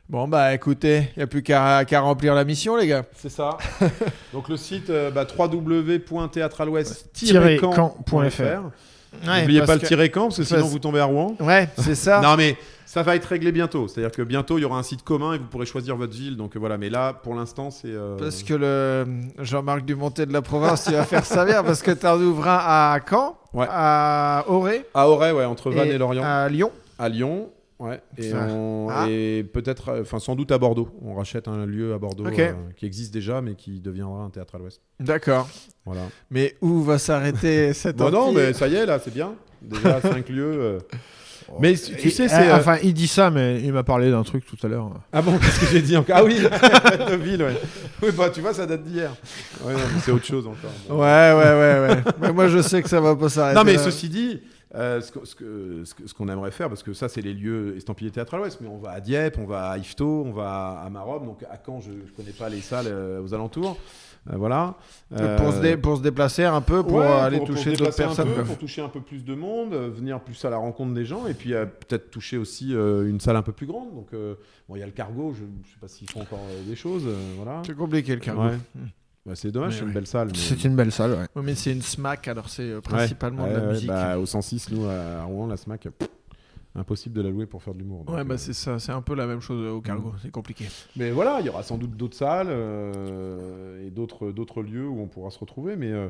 Bon, bah écoutez, il n'y a plus qu'à remplir la mission, les gars. C'est ça. Donc le site euh, bah, www.théâtrealouest-camp.fr. Ouais, N'oubliez parce pas le que- tirer camp parce que sinon parce- vous tombez à Rouen. Ouais, c'est ça. Non mais ça va être réglé bientôt. C'est-à-dire que bientôt il y aura un site commun et vous pourrez choisir votre ville. Donc voilà. Mais là pour l'instant c'est. euh, Parce que le Jean-Marc Dumontet de la province, il va faire ça bien parce que tu en ouvres un à Caen, Ouais. à Auray, À Auray, ouais, entre Vannes et, Lorient. à Lyon. À Lyon. Ouais, et, on- Ah. et peut-être, euh, enfin sans doute à Bordeaux. On rachète un lieu à Bordeaux euh, qui existe déjà, mais qui deviendra un théâtre à l'Ouest. D'accord. Voilà. Mais où va s'arrêter cette Bon, non, empire mais ça y est, là, c'est bien. Déjà cinq lieux. euh. Mais tu tu Et- sais, euh, c'est. euh, Enfin, il dit ça, mais il m'a parlé d'un truc tout à l'heure. Ah bon, qu'est-ce que j'ai dit encore? Ah oui, de ville, ouais. Oui, bah tu vois, ça date d'hier. Ouais, non, mais c'est autre chose encore. Bon. Ouais, ouais, ouais, ouais. mais moi, je sais que ça va pas s'arrêter. Non, mais là. ceci dit, euh, ce que- ce que- ce que- ce qu'on aimerait faire, parce que ça, c'est les lieux estampillés théâtre à l'Ouest, mais on va à Dieppe, on va à Yvetot, on va à Marob, donc à Caen, je ne connais pas les salles euh, aux alentours. Euh, voilà. pour, se dé- pour se déplacer un peu, pour Ouais, aller pour- toucher d'autres personnes. peu, pour toucher un peu plus de monde, venir plus à la rencontre des gens, et puis peut-être toucher aussi une salle un peu plus grande. Donc, bon, il y a le cargo, je ne sais pas s'ils font encore des choses. voilà. C'est compliqué le cargo. Ouais. Bah, c'est dommage, c'est une belle salle. mais- C'est une belle salle, ouais. Ouais, mais c'est une SMAC, alors c'est euh, Ouais, principalement de la musique. bah, au 106, nous, à Rouen, la SMAC, pff, impossible de la louer pour faire de l'humour. donc, Ouais, bah euh, c'est ça, c'est un peu la même chose au cargo, c'est compliqué. Mais voilà, il y aura sans doute d'autres salles euh, et d'autres d'autres lieux où on pourra se retrouver. Mais euh,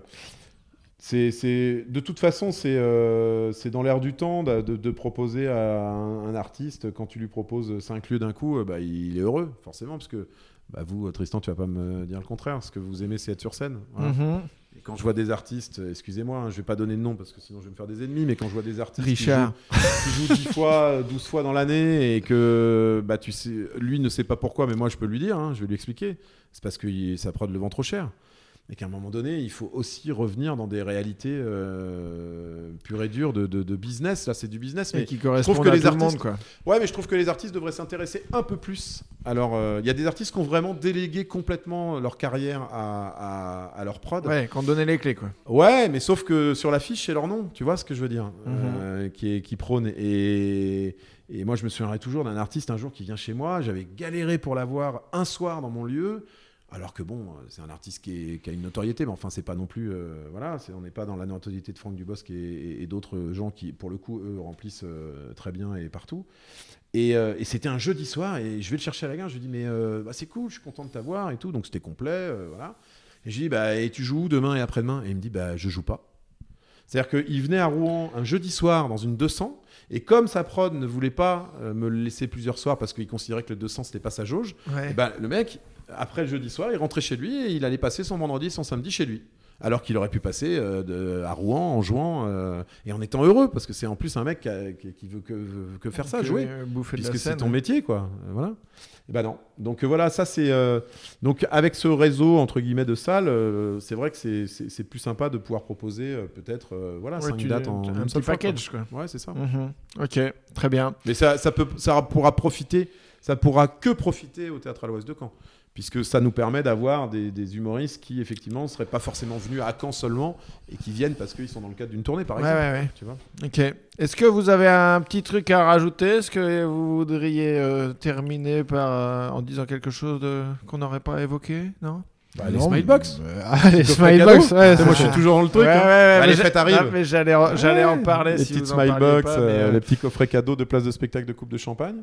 c'est, c'est- de toute façon, c'est, euh, c'est dans l'air du temps de, de- de proposer à un, un artiste, quand tu lui proposes cinq lieux d'un coup, euh, bah, il est heureux, forcément, parce que bah, vous, Tristan, tu vas pas me dire le contraire. Ce que vous aimez, c'est être sur scène. Voilà. Mhm. Et quand je vois des artistes, euh, excusez-moi, hein, je vais pas donner de nom parce que sinon je vais me faire des ennemis, mais quand je vois des artistes qui Richard. jouent- qui jouent 10 fois, 12 fois dans l'année et que bah, tu sais, lui ne sait pas pourquoi, mais moi je peux lui dire, hein, je vais lui expliquer. C'est parce que il- sa prod le vend trop cher. Et qu'à un moment donné, il faut aussi revenir dans des réalités euh, pures et dures de, de- de business. Là, c'est du business. Et Mais qui correspondent que à les tout le monde, quoi. Ouais, mais je trouve que les artistes devraient s'intéresser un peu plus. Alors, euh, il y a des artistes qui ont vraiment délégué complètement leur carrière à, à, à leur prod. Ouais, qu'on donnait les clés, quoi. Ouais, mais sauf que sur l'affiche, c'est leur nom. Tu vois ce que je veux dire Mhm. Euh, qui, est, qui prône. Et, et moi, je me souviendrai toujours d'un artiste un jour qui vient chez moi. J'avais galéré pour l'avoir un soir dans mon lieu. Alors que bon, c'est un artiste qui, est- qui a une notoriété, mais enfin, c'est pas non plus. euh, voilà, on n'est pas dans la notoriété de Franck Dubosc et, et- et d'autres gens qui, pour le coup, eux, remplissent euh, très bien et partout. Et, euh, et c'était un jeudi soir, et je vais le chercher à la gare. Je lui dis, mais euh, bah, c'est cool, je suis content de t'avoir et tout. Donc c'était complet, euh, voilà. Et je lui dis, bah, et tu joues où demain et après-demain? Et il me dit, bah, je joue pas. C'est-à-dire qu'il venait à Rouen un jeudi soir dans une 200, et comme sa prod ne voulait pas euh, me le laisser plusieurs soirs parce qu'il considérait que le 200 c'était pas sa jauge, Ouais. eh ben, le mec, après le jeudi soir, il rentrait chez lui et il allait passer son vendredi et son samedi chez lui. Alors qu'il aurait pu passer euh, de- à Rouen en jouant euh, et en étant heureux, parce que c'est en plus un mec qui, a- qui- veut que, que faire ça, Que, jouer puisque c'est ton métier quoi voilà et ben non donc euh, voilà ça c'est euh, donc avec ce réseau entre guillemets de salles c'est vrai que c'est- plus sympa de pouvoir proposer peut-être voilà Ouais, cinq tu- dates en un petit seule fois, quoi. package, quoi. ouais c'est ça Mhm. Ok, très bien. mais ça, ça peut ça pourra profiter ça pourra que profiter au théâtre à l'Ouest de Caen puisque ça nous permet d'avoir des, des humoristes qui effectivement ne seraient pas forcément venus à Caen seulement et qui viennent parce qu'ils sont dans le cadre d'une tournée par Ouais, exemple ouais, ouais. tu vois Ok. Est-ce que vous avez un petit truc à rajouter? Est-ce que vous voudriez euh, terminer par, euh, en disant quelque chose de- qu'on n'aurait pas évoqué? Non? Bah, les Smilebox Ah, les Smilebox, ouais. moi je suis toujours dans le truc Ouais, hein. ouais, ouais, Bah, mais les fêtes arrivent. non, mais j'allais, en- j'allais en parler les si petites Smilebox, euh, euh, les petits coffrets cadeaux de place de spectacle de Coupe de Champagne.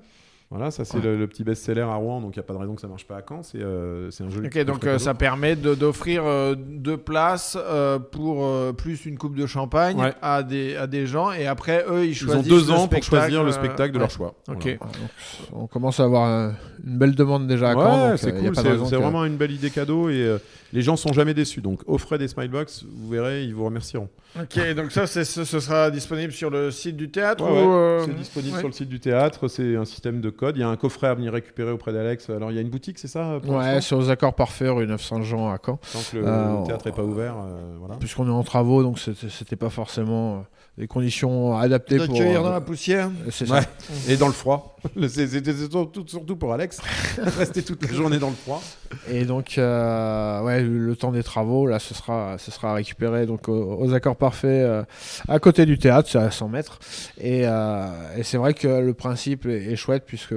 Voilà, ça c'est Ouais. le, le petit best-seller à Rouen, donc il n'y a pas de raison que ça marche pas à Caen. C'est euh, c'est un joli Ok, donc euh, ça permet de- d'offrir euh, deux places euh, pour euh, plus une coupe de champagne Ouais. à, des, à des gens et après eux ils Ils choisissent ont deux ans pour choisir le spectacle de ouais. leur choix. Ok. Voilà. On commence à avoir un- une belle demande déjà à Caen. Ouais, c'est euh, cool, c'est raison c'est que- vraiment une belle idée cadeau et euh, les gens sont jamais déçus. Donc offrez des Smilebox, vous verrez, ils vous remercieront. Ok, donc ça c'est- ce, ce sera disponible sur le site du théâtre Ouais, ou, ouais, euh, C'est disponible ouais. sur le site du théâtre, c'est un système de code. Il y a un coffret à venir récupérer auprès d'Alex. Alors il y a une boutique, c'est ça Ouais, sur les accords parfaits, rue 900 Jean à Caen. Tant que le, Euh, le théâtre n'est pas ouvert, euh, voilà. Puisqu'on est en travaux, donc c'était c'était pas forcément euh, des conditions adaptées de pour. cueillir euh, dans la poussière. C'est Ouais. ça. Et dans le froid. C'était surtout, surtout pour Alex. Rester toute la journée dans le froid. Et donc, euh, ouais, le, le temps des travaux, là, ce sera, ce sera récupéré donc aux, aux accords parfaits euh, à côté du théâtre, c'est à 100 mètres. Et, euh, et c'est vrai que le principe est, est chouette puisque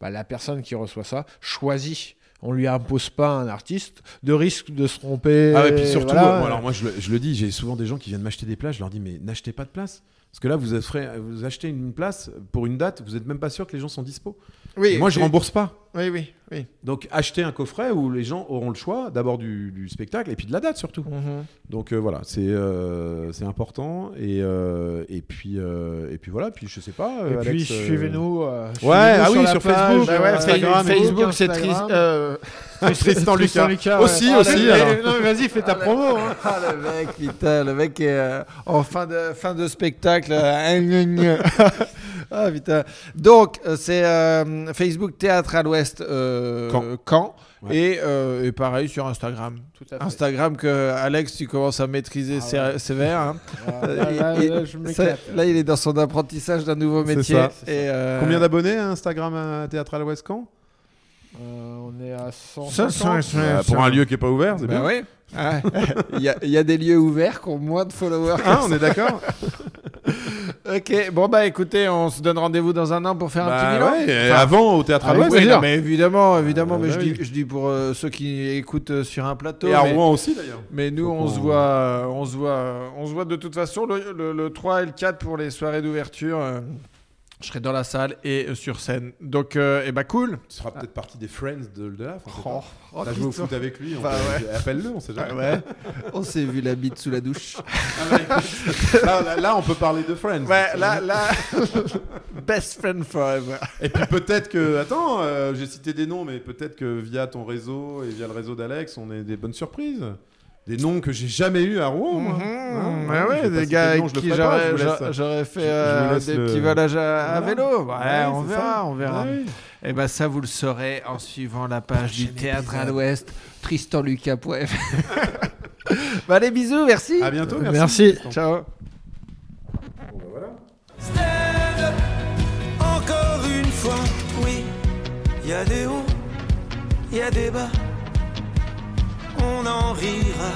bah, la personne qui reçoit ça choisit. On lui impose pas un artiste de risque de se tromper. Ah, et puis surtout, voilà. euh, alors moi je le, je le dis, j'ai souvent des gens qui viennent m'acheter des places, je leur dis, mais n'achetez pas de place. Parce que là, vous, offrez- vous achetez une place pour une date, vous n'êtes même pas sûr que les gens sont dispo. Oui, moi, je oui. rembourse pas. Oui, oui, oui. Donc, achetez un coffret où les gens auront le choix d'abord du, du spectacle et puis de la date surtout. Mhm. Donc euh, voilà, c'est euh, c'est important. Et, euh, et, puis, euh, et puis voilà, puis je sais pas. Et puis Alex, suivez-nous. euh, Ouais, ah oui, la sur page, Facebook, Bah ouais, Instagram, Facebook, c'est triste. Tristan Lucas. Lucas, ouais. Aussi, Ah, aussi. le- alors. Non, mais vas-y, fais ta promo. hein. Ah le mec, putain, le mec est euh, en fin de, fin de spectacle. euh, ah putain. Donc, euh, c'est euh, Facebook Théâtre à l'Ouest euh, Caen. Caen. Ouais. Et, euh, et pareil sur Instagram. Tout à fait. Instagram que Alex, tu commences à maîtriser Ah ouais. sévère. hein. Ah, là, là, Et- là, je Ça- m'éclate. là, il est dans son apprentissage d'un nouveau métier. ça, Et, euh, Combien d'abonnés à Instagram à Théâtre à l'Ouest Caen? Euh, on est à 150. 150. Euh, Pour un lieu qui est pas ouvert, c'est Bah bien. oui. Ah, Il y, a- il y a des lieux ouverts qui ont moins de followers. Hein, on est d'accord Ok, bon bah écoutez, on se donne rendez-vous dans un an pour faire un Bah petit bilan. ouais, et Enfin, avant au Théâtre l'Ouest. oui, non, mais évidemment, évidemment, Ah, mais bah je, oui. dis, je dis pour euh, ceux qui écoutent euh, sur un plateau. Et à mais, Rouen aussi d'ailleurs. mais nous, on se voit, euh, on se voit, on se voit de toute façon le, le- le 3 et le 4 pour les soirées d'ouverture. Je serai dans la salle et euh, sur scène. Donc, euh, eh ben cool. Tu seras peut-être partie des Friends de, de la. Oh, oh, T'as joué au foot avec lui, on Bah peut- appelle-le, on sait jamais. Ah ouais. On s'est vu la bite sous la douche. Ah bah, là, là- là, on peut parler de Friends. Ouais, là, là, best friend forever. Et puis peut-être que, attends, euh, j'ai cité des noms, mais peut-être que via ton réseau et via le réseau d'Alex, on ait des bonnes surprises. Des noms que j'ai jamais eu à Rouen. moi. Hein, Mhm. Ouais, ouais, des gars avec qui j'aurais fait euh, des le- petits voyages à, vélo. Ouais, Ouais, on verra, ça. on verra. Ouais. Et ben ça, vous le saurez en suivant la page du Théâtre à l'Ouest. tristanlucas.fr Bah allez, bisous, merci. À bientôt, merci. Merci. Ciao. Bon, bah, voilà. Stand up, encore une fois, oui. Il y a des hauts, il y a des bas on en rira.